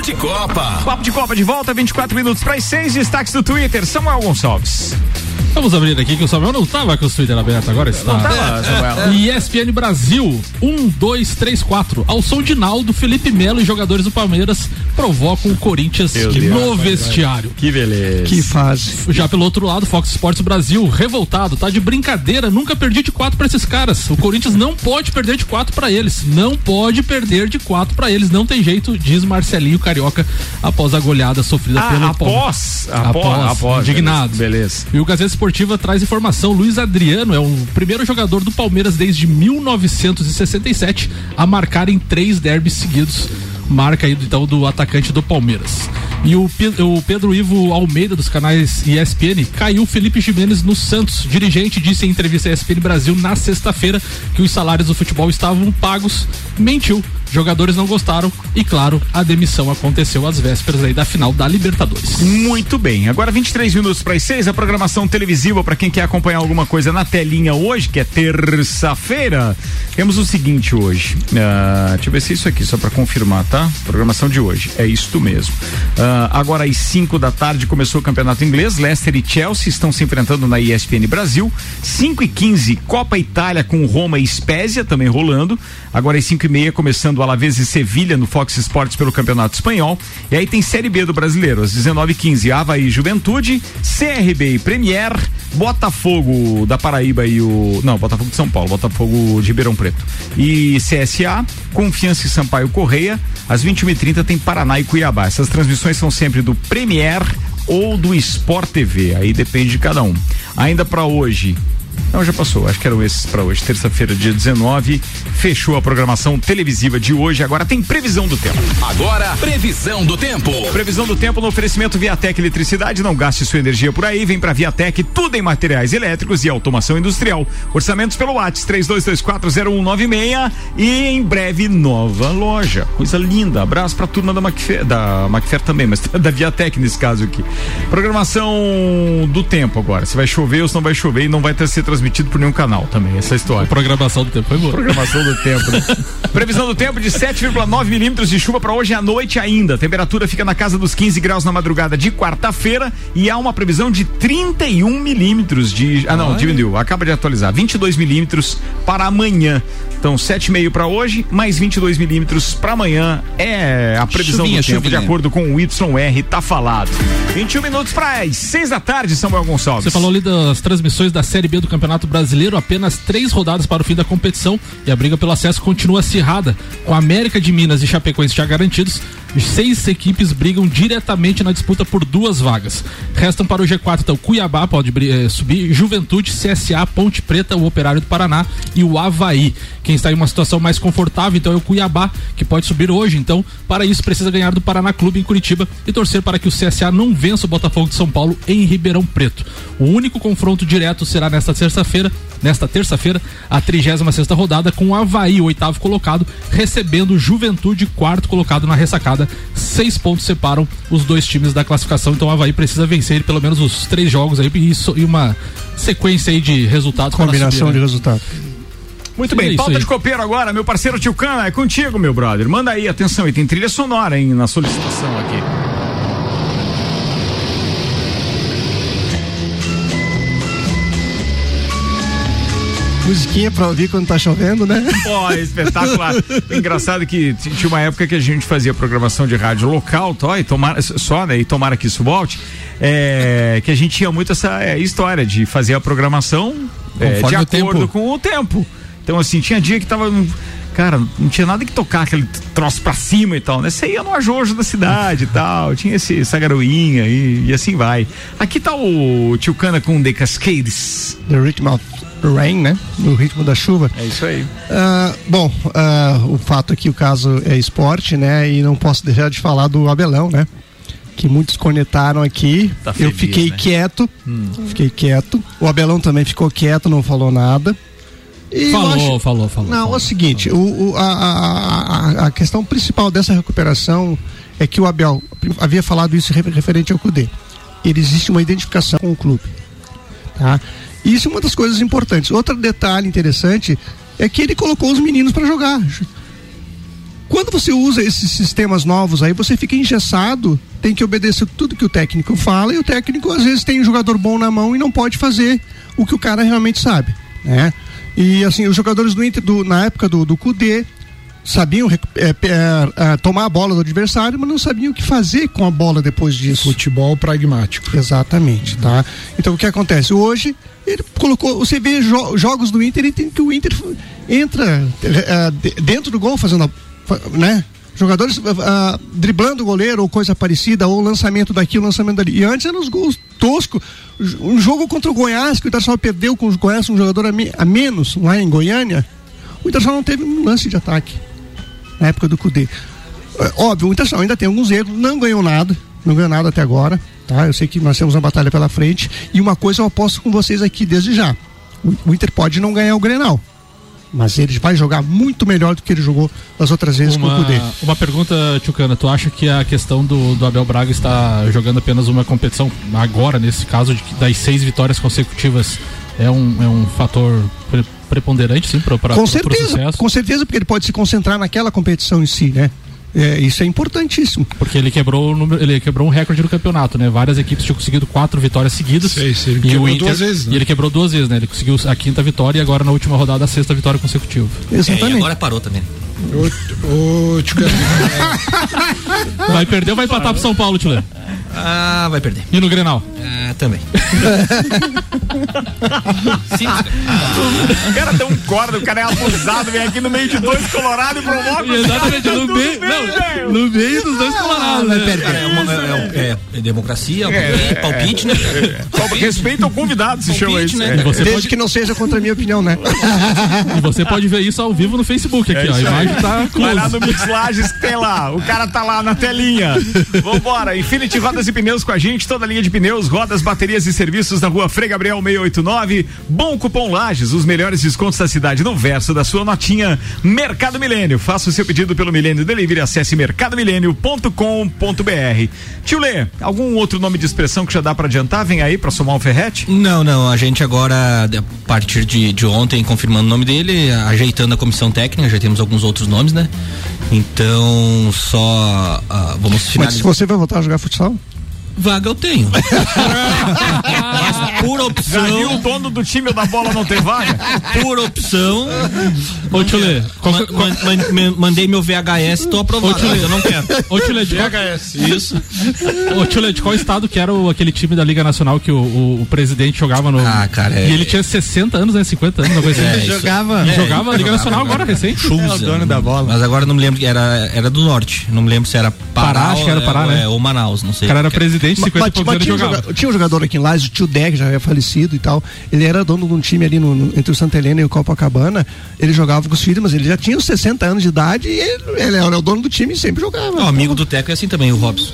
Papo de Copa.
Papo de Copa de volta, 24 minutos para as 6. Destaques do Twitter. Samuel Gonçalves.
Vamos abrir aqui que o Samuel não estava com o Twitter aberto, agora está.
Não tava, Samuel.
ESPN Brasil, 1, 2, 3, 4. Ao som de Naldo, Felipe Melo e jogadores do Palmeiras provocam o Corinthians
Meu
no
Deus,
vestiário.
Que beleza.
Que fase.
Já pelo outro lado, Fox Sports Brasil, revoltado, tá de brincadeira, nunca perdi de quatro pra esses caras. O Corinthians não pode perder de quatro pra eles. Não pode perder de quatro pra eles. Não tem jeito, diz Marcelinho Carioca após a goleada sofrida
Ah,
pelo
após, após, após,
indignado.
beleza.
E o Gazeta Esportiva traz informação. Luiz Adriano é o primeiro jogador do Palmeiras desde 1967 a marcar em três derbys seguidos. Marca aí então do atacante do Palmeiras. E o, o Pedro Ivo Almeida dos canais ESPN caiu Felipe Jimenez no Santos. Dirigente disse em entrevista à ESPN Brasil na sexta-feira que os salários do futebol estavam pagos. Mentiu. Jogadores não gostaram e, claro, a demissão aconteceu às vésperas aí da final da Libertadores.
Muito bem. Agora 23 minutos para as 6, a programação televisiva para quem quer acompanhar alguma coisa na telinha hoje, que é terça-feira. Temos o seguinte hoje. Ah, deixa eu ver se é isso aqui, só para confirmar, tá? Programação de hoje. É isto mesmo. Ah, agora às 5 da tarde começou o campeonato inglês. Leicester e Chelsea estão se enfrentando na ESPN Brasil. 5 e 15 Copa Itália com Roma e Spezia também rolando. Agora às 5 e meia começando Alavés e Sevilha no Fox Sports pelo Campeonato Espanhol. E aí tem Série B do Brasileiro, às 19h15, Havaí Juventude, CRB e Premier, Botafogo da Paraíba e o. Não, Botafogo de São Paulo, Botafogo de Ribeirão Preto. E CSA, Confiança e Sampaio Correia. Às 21h30 tem Paraná e Cuiabá. Essas transmissões são sempre do Premier ou do Sport TV. Aí depende de cada um. Ainda para hoje, não, já passou. Acho que eram esses para hoje. Terça-feira, dia 19. Fechou a programação televisiva de hoje. Agora tem previsão do tempo.
Agora, previsão do tempo.
Previsão do tempo no oferecimento Viatec Eletricidade. Não gaste sua energia por aí. Vem pra Viatec, tudo em materiais elétricos e automação industrial. Orçamentos pelo WhatsApp 32240196 e em breve nova loja. Coisa linda. Abraço pra turma da Macfair, da também, mas da Viatec nesse caso aqui. Programação do tempo agora. Se vai chover ou se não vai chover e não vai ter transmitido por nenhum canal também. Essa é história.
Programação do tempo foi boa.
Programação do tempo, né? Previsão do tempo de 7,9 milímetros de chuva para hoje à noite ainda. Temperatura fica na casa dos 15 graus na madrugada de quarta-feira e há uma previsão de 31 milímetros de. Ah, não,
Olha.
diminuiu. Acaba de atualizar. 22 milímetros para amanhã. Então, 7,5 para hoje, mais 22 milímetros para amanhã. É a previsão
Chuvinha,
do tempo,
chuvinha.
de acordo com o YR, tá falado. 21 minutos para as 6 da tarde, Samuel Gonçalves.
Você falou ali das transmissões da Série B do Campeonato Brasileiro, apenas três rodadas para o fim da competição e a briga pelo acesso continua acirrada. Com a América de Minas e Chapecoense já garantidos, seis equipes brigam diretamente na disputa por duas vagas. Restam para o G4 então Cuiabá pode eh, subir, Juventude, CSA, Ponte Preta, o Operário do Paraná e o Havaí. Quem está em uma situação mais confortável então é o Cuiabá, que pode subir hoje. Então, para isso precisa ganhar do Paraná Clube em Curitiba e torcer para que o CSA não vença o Botafogo de São Paulo em Ribeirão Preto. O único confronto direto será nesta terça-feira, nesta terça-feira, a 36 sexta rodada com o Havaí, oitavo colocado, recebendo Juventude, quarto colocado na ressacada. Seis pontos separam os dois times da classificação, então o Havaí precisa vencer pelo menos os três jogos aí e, e uma sequência aí de resultados.
Combinação
subir,
de
né?
resultados.
Muito
É
bem,
isso
pauta
aí.
de copeiro agora, meu parceiro Tio Cana, é contigo, meu brother. Manda aí, atenção, e tem trilha sonora, hein, na solicitação aqui.
Musiquinha pra ouvir quando tá chovendo, né?
Pô, é espetacular. Engraçado que tinha uma época que a gente fazia programação de rádio local, tó, e tomara, só, né? E tomara que isso volte. é, que a gente tinha muito essa é, história de fazer a programação é, de
o
acordo
tempo.
com o tempo. Então, assim, tinha dia que tava. Cara, não tinha nada que tocar aquele troço pra cima e tal, né? Você ia no ajojo da cidade e tal, tinha esse, essa garoinha e, e assim vai. Aqui tá o Tio Cana com The Cascades.
The Rhythm of Rain, né? No ritmo da chuva.
É isso aí.
Ah, bom, ah, o fato é que o caso é esporte, né? E não posso deixar de falar do Abelão, né? Que muitos cornetaram aqui.
Tá
Eu
feliz,
fiquei
né?
quieto. Fiquei quieto. O Abelão também ficou quieto, não falou nada. E eu
Falou,
acho-
falou, falou.
Não, é o seguinte, o, o- a, a- a- questão principal dessa recuperação é que o Abel havia falado isso refer- referente ao Cudê. Ele existe uma identificação com o clube. Tá? Isso é uma das coisas importantes. Outro detalhe interessante é que ele colocou os meninos para jogar. Quando você usa esses sistemas novos aí, você fica engessado, tem que obedecer tudo que o técnico fala, e o técnico às vezes tem um jogador bom na mão e não pode fazer o que o cara realmente sabe, né? E assim, os jogadores do Inter, do- na época do, do Cudê, sabiam é, é, é, tomar a bola do adversário, mas não sabiam o que fazer com a bola depois disso.
Futebol pragmático.
Exatamente, tá? Então o que acontece? Hoje, ele colocou. Você vê jo- jogos do Inter e tem que o Inter entra de- dentro do gol fazendo. a- né? Jogadores ah, driblando o goleiro ou coisa parecida, ou lançamento daqui, o lançamento dali. E antes eram os gols toscos. Um jogo contra o Goiás, que o Internacional perdeu com o Goiás, um jogador a, me- a menos lá em Goiânia. O Internacional não teve um lance de ataque na época do Cudê. É, Óbvio, o Internacional ainda tem alguns erros, não ganhou nada, não ganhou nada até agora, tá? Eu sei que nós temos uma batalha pela frente e uma coisa eu aposto com vocês aqui desde já. O, o Inter pode não ganhar o Grenal, mas ele vai jogar muito melhor do que ele jogou das outras vezes com o Cudê.
Uma, uma pergunta, Tchucana, tu acha que a questão do, do Abel Braga está jogando apenas uma competição agora, nesse caso, de das seis vitórias consecutivas, é um, é um fator preponderante, sim, para
Com
o
certeza,
sucesso?
com certeza, porque ele pode se concentrar naquela competição em si, né? É, isso é importantíssimo.
Porque ele quebrou, o número, ele quebrou um recorde do campeonato, né? Várias equipes tinham conseguido quatro vitórias seguidas.
Sei, sei, ele
e
quebrou
o Inter,
duas vezes, né?
E ele quebrou duas vezes, né? Ele conseguiu a quinta vitória e agora na última rodada a sexta vitória consecutiva.
É, e agora parou também.
Ô, ô, Tchucana,
Vai perder ou vai empatar pro São Paulo, Tchulê?
Ah, vai perder.
E no Grenal?
É, também.
O cara tem um corda, o cara é abusado, vem aqui no meio de dois colorados e os
Exatamente, no
tudo
meio- não, no meio dos dois colorados, né?
É, uma- é- é- é democracia, é, palpite, né?
Só Respeita o convidado, se chama
Palpite,
isso.
né?
É.
Você
Desde
pode-
que não seja contra a minha opinião, né?
E você pode ver isso ao vivo no Facebook aqui,
É
ó. A imagem tá
Vai lá no Mix Lages tem lá. O cara tá lá na telinha. Vambora. Infinity Rodas e Pneus com a gente. Toda a linha de pneus, rodas, baterias e serviços na rua Frei Gabriel 689. Bom cupom Lages. Os melhores descontos da cidade no verso da sua notinha. Mercado Milênio. Faça o seu pedido pelo Milênio Delivery. Acesse mercadomilênio.com.br. Tio Lê, algum outro nome de expressão que já dá pra adiantar? Vem aí pra somar um ferrete?
Não, não, a gente agora, a partir de, de ontem, confirmando o nome dele, ajeitando a comissão técnica, já temos alguns outros nomes, né? Então, só ah, vamos
Mas
finalizar.
você vai voltar a jogar futsal?
Vaga eu tenho. Mas por opção.
Já viu o dono do time da bola não ter vaga?
Por opção.
Ô, Tchule,
man- man- man- man- mandei meu VHS, tô aprovado.
Ô, Tchule.
mas eu não quero.
Ô, Tchule, de qual-
VHS. Isso.
Ô, Tchule, de qual estado que era o- aquele time da Liga Nacional que o, o- o presidente jogava no.
Ah, cara, é-
E ele tinha 60 anos, né? 50 anos, uma coisa
É,
assim.
isso-
jogava-
Ele
É,
jogava a Liga
jogava,
Nacional agora, recente.
Schulze,
É o dono da bola.
Mas agora não me lembro que era, era do norte. Não me lembro se era Pará,
Pará, acho que era
ou-
Pará, né?
é, ou Manaus, não sei.
O cara era presidente, 50 e
Mas,
poucos
mas
anos
tinha, um
jogava.
joga- tinha um jogador aqui em Lages, o tio Deck, já é falecido e tal. Ele era dono de um time ali no, no- entre o Santa Helena e o Copacabana. Ele jogava com os filhos, mas ele já tinha os 60 anos de idade e ele, ele era o dono do time e sempre jogava.
O amigo do Teco é assim também, o Robson.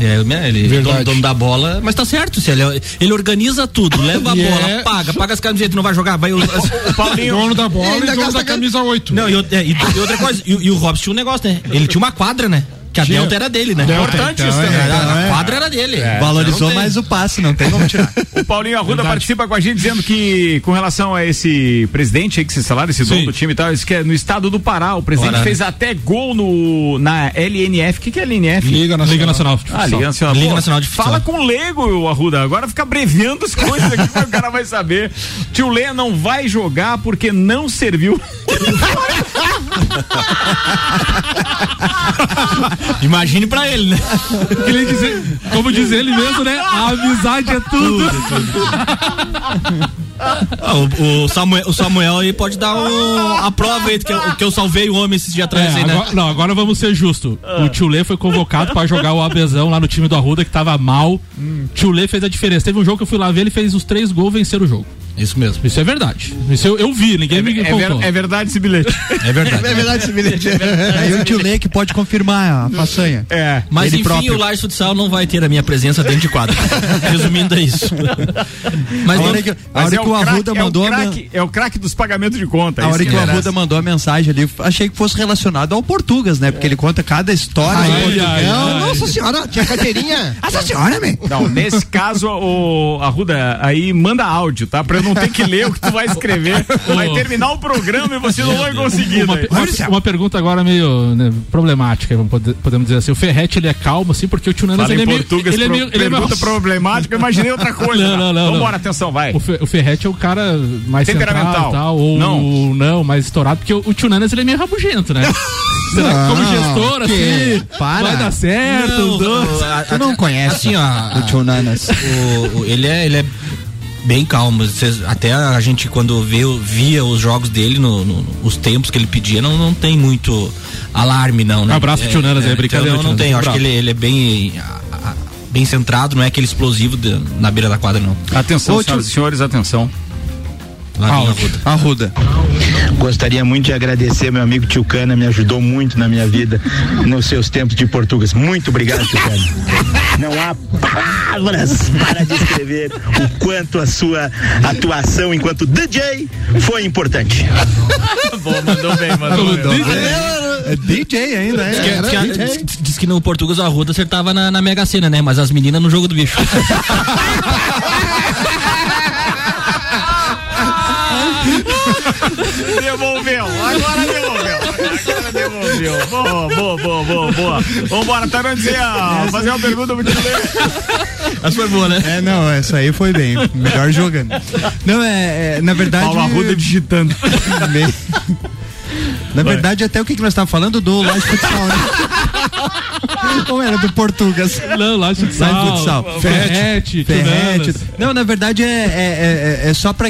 É, ele é dono, dono da bola, mas tá certo, se ele, ele organiza tudo, leva a
E
bola,
é-
paga, paga as camisetas, não vai jogar, vai.
O Paulinho.
Dono da bola e,
ainda
dono da camisa 8.
Não, e, o- é, e- e outra coisa, e, o- e o Robson tinha um negócio, né? Ele tinha uma quadra, né? Que a
Tinha.
Delta era dele, né?
Delta,
Importante
então,
isso
é,
também.
então,
a
é.
quadra era dele.
Valorizou
Não tem.
mais o passe, não tem como tirar.
O Paulinho Arruda
Verdade.
participa com a gente dizendo que, com relação a esse presidente aí que vocês falaram, esse dono
Sim.
do time e tal, isso que é no estado do Pará. O presidente
né?
fez até gol no, na LNF. O que, que é LNF?
Liga Nacional.
Liga Nacional. de
Ah. Liga Nacional.
Liga
Pô,
Nacional de Futsal.
Fala com o Lego, Arruda. Agora fica abreviando as coisas aqui, mas o cara vai saber. Tio Lê não vai jogar porque não serviu.
Imagine pra ele, né?
Que ele dizer, como diz ele mesmo, né? A amizade é tudo.
Ah, o, o Samuel, o Samuel aí pode dar um- a prova aí que eu, que eu salvei o homem esses dias
É,
atrás aí, né?
agora, não, agora vamos ser justos. O Tio Lê foi convocado pra jogar o Abezão lá no time do Arruda, que tava mal. Tio Lê fez a diferença. Teve um jogo que eu fui lá ver, ele fez os três gols vencer o jogo.
Isso mesmo.
Isso é verdade. Isso eu, eu vi, ninguém me
É,
contou.
ver- é verdade esse bilhete.
É verdade.
É verdade esse bilhete.
Aí o tio Lê que pode confirmar a façanha.
É.
Mas
Ele
enfim,
próprio.
o Lars Futsal não vai ter a minha presença dentro de quadro. Resumindo é isso. Mas
a
não-
hora que, a
Mas
hora
é
que
o
o Arruda
é o
mandou a men-
craque- É o craque dos pagamentos de conta.
a
esse
hora que o
merece.
Arruda mandou a mensagem ali, achei que fosse relacionado ao Portugas, né? Porque ele conta cada história
Ai, ai, ai. Nossa senhora, tinha carteirinha.
Nossa senhora, man.
Não, nesse caso, o Arruda, aí manda áudio, tá? Pra não ter que ler o que tu vai escrever. Vai terminar o programa e você não vai conseguir.
Uma,
né?
uma- uma pergunta agora meio né, problemática, podemos dizer assim. O Ferrete ele é calmo, assim, porque o Tio Nanas
Fala
ele é meio. Ele é meio. Ele é meio
pergunta problemática, eu imaginei outra coisa.
Não, não, não,
Vambora,
não.
atenção, vai.
O, Fe- o Ferrete é o cara mais
Temperamental.
central tal, ou
Não.
não. mais estourado, porque o, o Tio Nanas ele é meio rabugento, né? Será que como gestor,
que-
assim,
para.
vai dar certo?
Não,
os dois?
o- a-
Tu não conhece
Assim, ó,
o tio Nanas.
o- o- ele é ele é bem calmo. Cês- até a gente quando vê, via os jogos dele, no, no- os tempos que ele pedia, não, não tem muito alarme, não. Né?
Um abraço pro tio Nanas aí,
então
brincadeira,
Não, não
tio
tem. Acho que ele, ele é bem a- a- bem centrado, não é aquele explosivo de- na beira da quadra, não.
Atenção,
Ô,
senhoras e senhores, atenção.
Lá vem a Ruda.
Arruda.
Gostaria muito de agradecer meu amigo Tio Cana, me ajudou muito na minha vida nos seus tempos de português. Muito obrigado, Tio Cana. Não há palavras para descrever o quanto a sua atuação enquanto DJ foi importante.
Bom, mandou bem, mandou bem.
É DJ ainda,
Diz que,
é?
diz que-
DJ.
diz- diz que no Portugal o Arruda acertava na, na Mega Sena, né? Mas as meninas no jogo do bicho.
devolveu. Boa, boa, boa, boa, boa. Vambora, não dizer, ah, fazer uma pergunta tio Lê.
Essa foi boa, né?
É, não, essa aí foi bem. Melhor jogando. Não, é, é, na verdade.
Paulo Arruda digitando.
Na verdade, até o que, que nós estávamos falando do Laje Futsal, né? Ou era do Portugas?
Não, Laje Futsal.
Laje Futsal.
Ferrete,
Ferrete. Não, na verdade é, é, é- é só para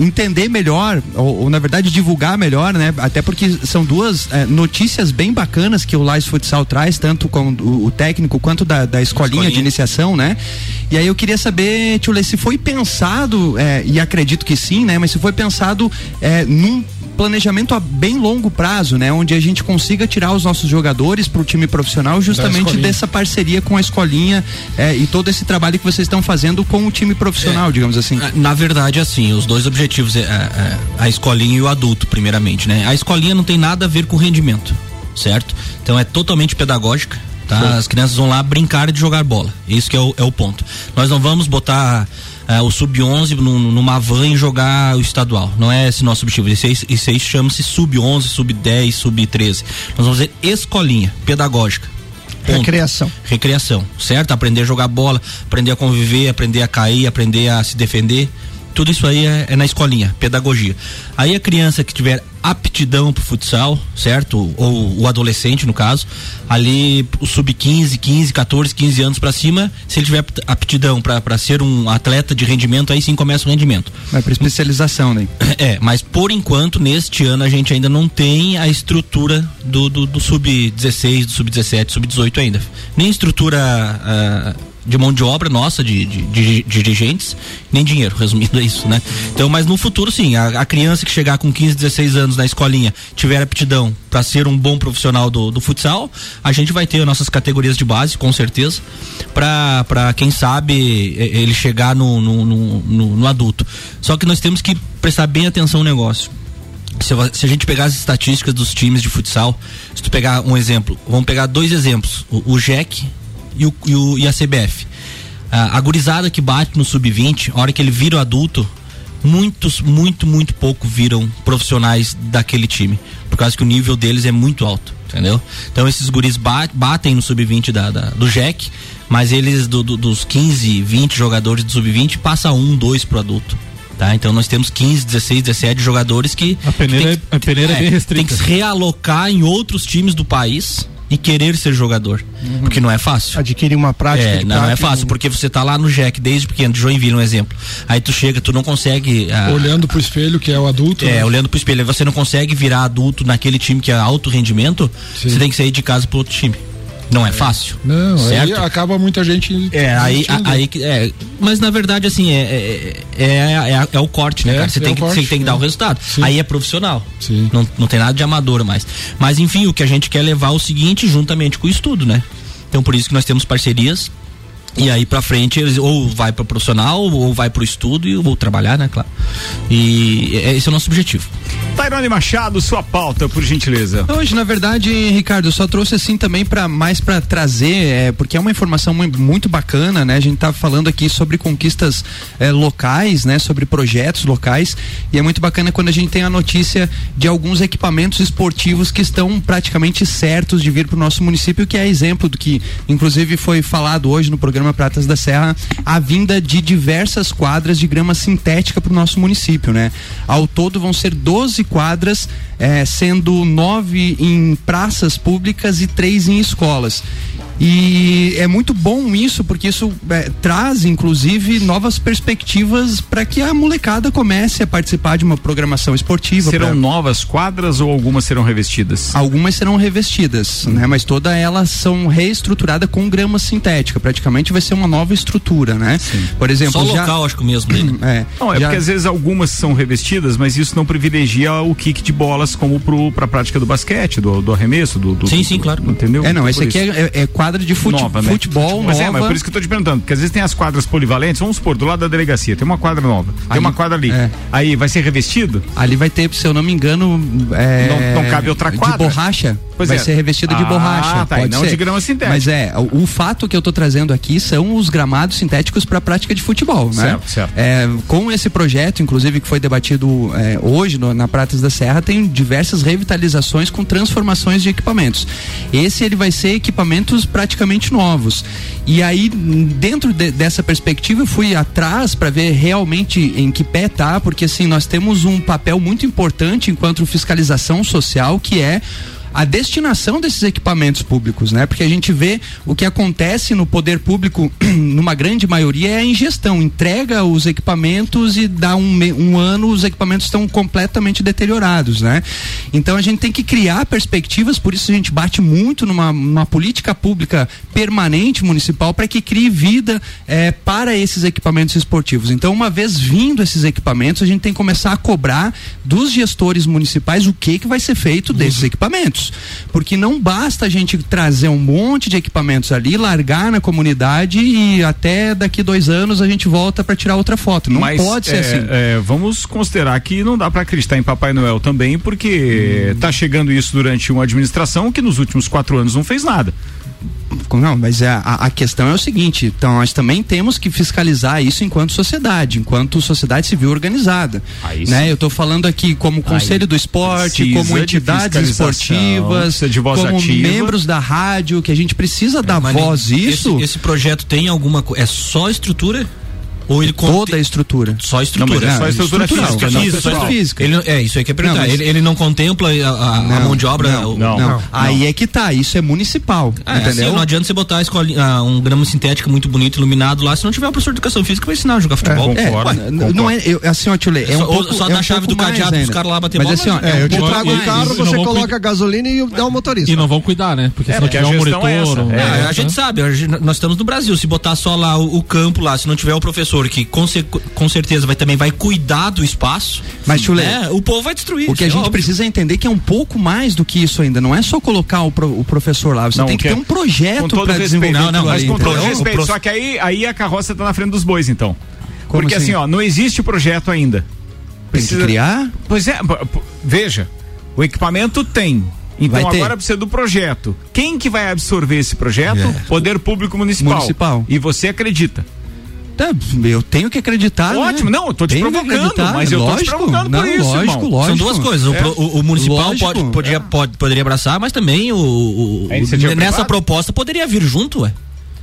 entender melhor, ou, ou, na verdade divulgar melhor, né? Até porque são duas é, notícias bem bacanas que o Laje Futsal traz, tanto com o, o técnico quanto da, da escolinha,
Escolinha.
de iniciação, né? E aí eu queria saber, Tio Lê, se foi pensado, é, e acredito que sim, né? Mas se foi pensado é, num planejamento a bem longo prazo, né? Onde a gente consiga tirar os nossos jogadores para o time profissional justamente dessa parceria com a escolinha é, e todo esse trabalho que vocês estão fazendo com o time profissional, digamos assim.
Na verdade, assim, os dois objetivos é, é, é a escolinha e o adulto, primeiramente, né? A escolinha não tem nada a ver com rendimento, certo? Então é totalmente pedagógica. Tá? As crianças vão lá brincar de jogar bola. Isso que é o, é o ponto. Nós não vamos botar é, o sub-11 num- numa van e jogar o estadual. Não é esse nosso objetivo. Isso aí, isso aí chama-se sub-11, sub-10, sub-13. Nós vamos fazer escolinha pedagógica. Ponto.
Recreação.
Recreação, certo? Aprender a jogar bola, aprender a conviver, aprender a cair, aprender a se defender. Tudo isso aí é, é na escolinha, pedagogia. Aí a criança que tiver aptidão pro futsal, certo? Ou o adolescente, no caso, ali o sub-15, 15, 14, 15 anos para cima, se ele tiver aptidão para ser um atleta de rendimento, aí sim começa o rendimento.
Vai para especialização, né?
É, mas por enquanto, neste ano, a gente ainda não tem a estrutura do, do, do sub-16, do sub-17, sub-18 ainda. Nem estrutura. Uh, de mão de obra nossa, de, de, de, de, dirigentes, nem dinheiro, resumindo é isso, né? Então, mas no futuro, sim, a, a, criança que chegar com 15, 16 anos na escolinha, tiver aptidão para ser um bom profissional do, do futsal, a gente vai ter nossas categorias de base, com certeza, para quem sabe ele chegar no, no, no, no, adulto. Só que nós temos que prestar bem atenção no negócio. Se, se, a gente pegar as estatísticas dos times de futsal, se tu pegar um exemplo, vamos pegar dois exemplos, o, o Jack e, o, e, o, e a CBF. A, a gurizada que bate no sub-20, a hora que ele vira o adulto, muitos, muito, muito pouco viram profissionais daquele time. Por causa que o nível deles é muito alto, entendeu? Então esses guris batem no sub-20 da, da, do Jack, mas eles do, do, dos 15, 20 jogadores do sub-20 passa um, dois pro adulto. Tá? Então nós temos 15, 16, 17 jogadores que.
A peneira,
que
tem, a peneira é, é, bem restrita.
Tem que se realocar em outros times do país e querer ser jogador. Uhum. Porque não é fácil.
Adquirir uma prática.
É, não, não, é fácil, porque você tá lá no Jack desde pequeno, Joinville, um exemplo. Aí tu chega, tu não consegue.
Ah, olhando pro espelho, que é o adulto.
É, né? olhando pro espelho. Aí você não consegue virar adulto naquele time que é alto rendimento, Sim. você tem que sair de casa pro outro time. Não é fácil.
Não, certo? aí acaba muita gente.
É, aí, aí é, mas na verdade, assim, é, é, é, é o corte, né, cara? Você tem, que, corte, você tem que dar o resultado. Sim. Aí é profissional.
Sim.
Não, não tem nada de amador mais. Mas enfim, o que a gente quer levar é o seguinte, juntamente com o estudo, né? Então por isso que nós temos parcerias e aí pra frente eles ou vai para profissional ou vai pro estudo e ou trabalhar, né, claro. E esse é o nosso objetivo.
Tairone Machado, sua pauta, por gentileza.
Hoje, na verdade, Ricardo, eu só trouxe assim também para mais para trazer, é, porque é uma informação muito bacana, né? A gente tá falando aqui sobre conquistas é, locais, né? Sobre projetos locais e é muito bacana quando a gente tem a notícia de alguns equipamentos esportivos que estão praticamente certos de vir para o nosso município, que é exemplo do que, inclusive, foi falado hoje no programa Pratas da Serra, a vinda de diversas quadras de grama sintética para o nosso município, né? Ao todo vão ser 12 quadras, eh, sendo nove em praças públicas e três em escolas. E é muito bom isso, porque isso é, traz, inclusive, novas perspectivas para que a molecada comece a participar de uma programação esportiva.
Serão pra... novas quadras ou algumas serão revestidas?
Algumas serão revestidas, né? Mas todas elas são reestruturadas com grama sintética. Praticamente vai ser uma nova estrutura, né?
Sim.
Por exemplo,
Só já... local, acho que mesmo dele.
é, não, é já... porque às vezes algumas são revestidas, mas isso não privilegia o kick de bolas como para a prática do basquete, do, do arremesso, do, do
Sim, sim, claro.
Entendeu?
É, não, esse aqui é, é, é quadra de fute nova, né? futebol
mas
nova.
É, mas por isso que eu tô te perguntando, porque às vezes tem as quadras polivalentes, vamos supor, do lado da delegacia, tem uma quadra nova, tem uma quadra ali. É. Aí vai ser revestido?
Ali vai ter, se eu não me engano, é,
não, não cabe outra quadra.
De borracha.
Pois
vai
é.
ser revestida ah, de borracha.
Tá, pode não ser. de grama sintética.
Mas é, o, o, fato que eu tô trazendo aqui são os gramados sintéticos para prática de futebol, né?
Certo, certo.
É, com esse projeto, inclusive, que foi debatido é, hoje no, na Pratas da Serra, tem diversas revitalizações com transformações de equipamentos. Esse ele vai ser equipamentos praticamente novos. E aí, dentro de, dessa perspectiva, eu fui atrás para ver realmente em que pé tá, porque assim, nós temos um papel muito importante enquanto fiscalização social, que é a destinação desses equipamentos públicos, né? Porque a gente vê o que acontece no poder público, numa grande maioria, é a ingestão. Entrega os equipamentos e dá um, um ano os equipamentos estão completamente deteriorados, né? Então a gente tem que criar perspectivas, por isso a gente bate muito numa, numa política pública permanente municipal para que crie vida é, para esses equipamentos esportivos. Então, uma vez vindo esses equipamentos, a gente tem que começar a cobrar dos gestores municipais o que, que vai ser feito desses equipamentos porque não basta a gente trazer um monte de equipamentos ali, largar na comunidade e até daqui dois anos a gente volta para tirar outra foto. Não Mas, pode ser
é,
assim.
É, vamos considerar que não dá para acreditar em Papai Noel também, porque está hum. chegando isso durante uma administração que nos últimos quatro anos não fez nada.
Não, mas a, a questão é o seguinte, então nós também temos que fiscalizar isso enquanto sociedade, enquanto sociedade civil organizada.
Aí
né?
sim.
Eu estou falando aqui como Conselho do Esporte, como
de
entidades esportivas,
precisa de voz
como
ativa.
membros da rádio, que a gente precisa dar
Mas
voz
esse,
isso.
Esse projeto tem alguma coisa? É só estrutura? Ou ele
Toda a estrutura.
Só estrutura.
Não, é só estrutura
Estrutural,
física,
não,
não,
isso,
estrutura
só-
física.
Ele, não- é, isso aí que é perguntar.
Não, mas-
ele, ele não contempla a, a- a mão de obra?
Não,
o-
não, Aí é que tá, isso é municipal.
Ah, é
entendeu?
assim, não adianta você botar a um grama sintético muito bonito, iluminado lá, se não tiver o professor de educação física vai ensinar a jogar futebol.
É, ué, n- não é, eu, assim, ó, tio Lê, é um
Só-
pouco,
só
é
dá
um
a chave
pouco
do cadeado pros
ainda.
caras lá bater
Mas
bola,
assim, ó,
mas-
é
É, eu te trago o carro,
não
você coloca a gasolina e dá o motorista.
E não vão cuidar, né? Porque
É,
se não tiver
a
um monitor.
é essa.
um-
É, a
né?
gente sabe, a nós estamos no Brasil. Se botar só lá o, o campo lá, se não tiver o professor que com, com certeza vai também vai cuidar do espaço,
Mas,
né, o povo vai destruir.
O que a
é
gente
óbvio.
precisa entender que é um pouco mais do que isso ainda. Não é só colocar o, pro- o professor lá. Você
Não,
tem que
que
ter
é-
um projeto
com todo
para desenvolver.
não, não, mas
ali,
com todo respeito.
Prof-
Só que aí, aí a carroça tá na frente dos bois, então.
Como
Porque assim?
assim?
ó, não existe projeto ainda.
Tem que criar?
Pois é, veja, o equipamento tem. Então agora precisa do projeto. Quem que vai absorver esse projeto?
É.
Poder Público Municipal.
Municipal.
E você acredita?
Tá, eu tenho que acreditar. né?
Ótimo, não, eu tô te
Tenho
provocando, mas eu tô te
lógico,
provocando
não,
por isso,
lógico,
irmão.
lógico.
São duas coisas. O
É.
pro- O, o municipal
Lógico.
pode, poderia, pode- poderia abraçar, mas também o, o- nessa
privada?
proposta poderia vir junto, ué.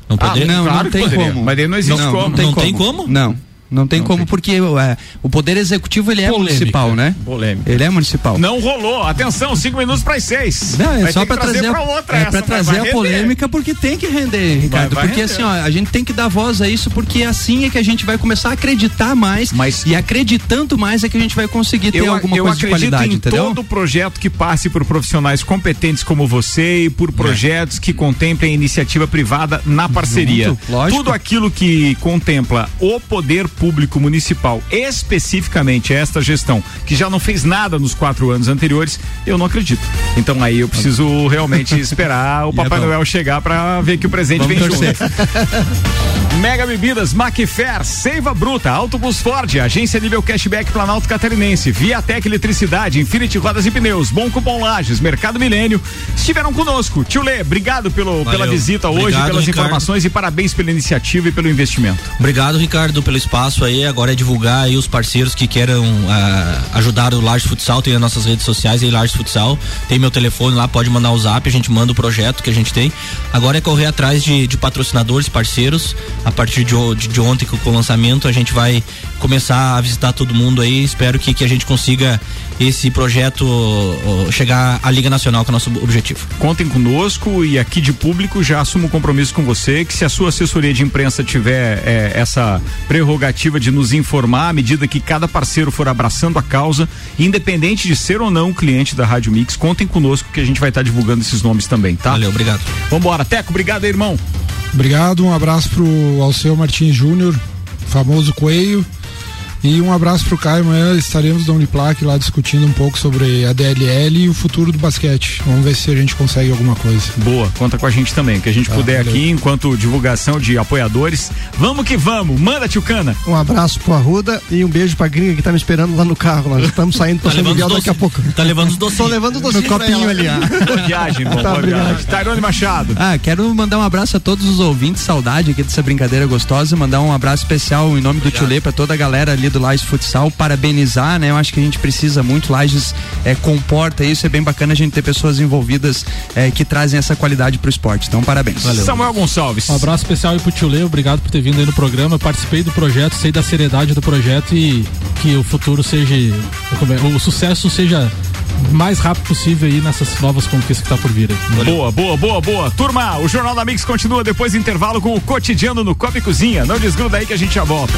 Não
Ah,
poderia?
não,
claro
não tem
poderia,
como.
mas daí não existe
não,
como.
Não tem
Não
como.
tem como?
Não. Não tem como porque é, o poder executivo ele é
Polêmica.
municipal, né?
Polêmica.
Ele é municipal.
Não rolou. Atenção, cinco minutos para as seis.
Não, é
Vai
só pra trazer,
pra
a-
outra
é pra
mas
trazer
vai
a polêmica porque tem que render, Ricardo.
vai
porque
render.
assim, ó, a gente tem que dar voz a isso porque assim é que a gente vai começar a acreditar mais
Mas-
e acreditando mais é que a gente vai conseguir ter
eu,
alguma
eu
coisa de qualidade,
em
entendeu?
todo projeto que passe por profissionais competentes como você e por projetos que contemplem a iniciativa privada na parceria.
Junto.
Tudo aquilo que contempla o poder público municipal, especificamente esta gestão, que já não fez nada nos quatro anos anteriores, eu não acredito. Então aí eu preciso realmente esperar o
é
Papai. Noel chegar para ver que o presente
Vamos
vem
torcer.
junto. Mega Bebidas, Macfer, Seiva Bruta, Autobus Ford, Agência Nível Cashback Planalto Catarinense, Viatec Eletricidade, Infinity Rodas e Pneus, Bom Cupom Lages, Mercado Milênio, estiveram conosco. Tio Lê, obrigado pelo, pela visita hoje,
Obrigado,
pelas
Ricardo.
informações e parabéns pela iniciativa e pelo investimento.
Obrigado, Ricardo, pelo espaço aí. Agora é divulgar aí os parceiros que queiram ah, ajudar o Lages Futsal. Tem as nossas redes sociais aí, Lages Futsal. Tem meu telefone lá, pode mandar o zap, a gente manda o projeto que a gente tem. Agora é correr atrás de, de patrocinadores, parceiros. A partir de, o- de, de ontem, com o lançamento, a gente vai começar a visitar todo mundo aí. Espero que, que a gente consiga esse projeto chegar à Liga Nacional, que é o nosso objetivo.
Contem conosco e aqui de público já assumo um compromisso com você que se a sua assessoria de imprensa tiver eh, essa prerrogativa de nos informar à medida que cada parceiro for abraçando a causa, independente de ser ou não cliente da Rádio Mix, contem conosco que a gente vai estar divulgando esses nomes também, tá?
Valeu, obrigado.
Vambora, Teco, obrigado aí, irmão.
Obrigado, um abraço pro Alceu Martins Júnior, famoso Coelho. E um abraço pro Caio, amanhã estaremos da Uniplac lá discutindo um pouco sobre a DLL e o futuro do basquete. Vamos ver se a gente consegue alguma coisa.
Boa, conta com a gente também, que a gente
Tá,
puder
valeu.
aqui, enquanto divulgação de apoiadores. Vamos que vamos, manda, Tio Cana.
Um abraço pro Arruda e um beijo pra gringa que tá me esperando lá no carro. Nós estamos saindo pra
Tá
São
levando
Miguel
os
daqui a pouco.
Tá levando os
Tô
docinhos.
levando o docinho
No copinho ali, ó.
Boa viagem, irmão,
Tá,
boa
obrigado.
viagem. Tairone Machado.
Ah, quero mandar um abraço a todos os ouvintes, saudade aqui dessa brincadeira gostosa, mandar um abraço especial em nome do Tio Lê pra toda a galera ali do Lages Futsal, parabenizar, né? Eu acho que a gente precisa muito, Lages é, comporta isso, é bem bacana a gente ter pessoas envolvidas é, que trazem essa qualidade pro esporte. Então, parabéns.
Samuel Gonçalves.
Um abraço especial aí pro Tio Lê, obrigado por ter vindo aí no programa. Eu participei do projeto, sei da seriedade do projeto e que o futuro seja. é, O sucesso seja mais rápido possível aí nessas novas conquistas que tá por vir aí.
Boa, boa, boa, boa. Turma, o Jornal da Mix continua depois do intervalo com o cotidiano no Copa e Cozinha. Não desgruda aí que a gente já volta.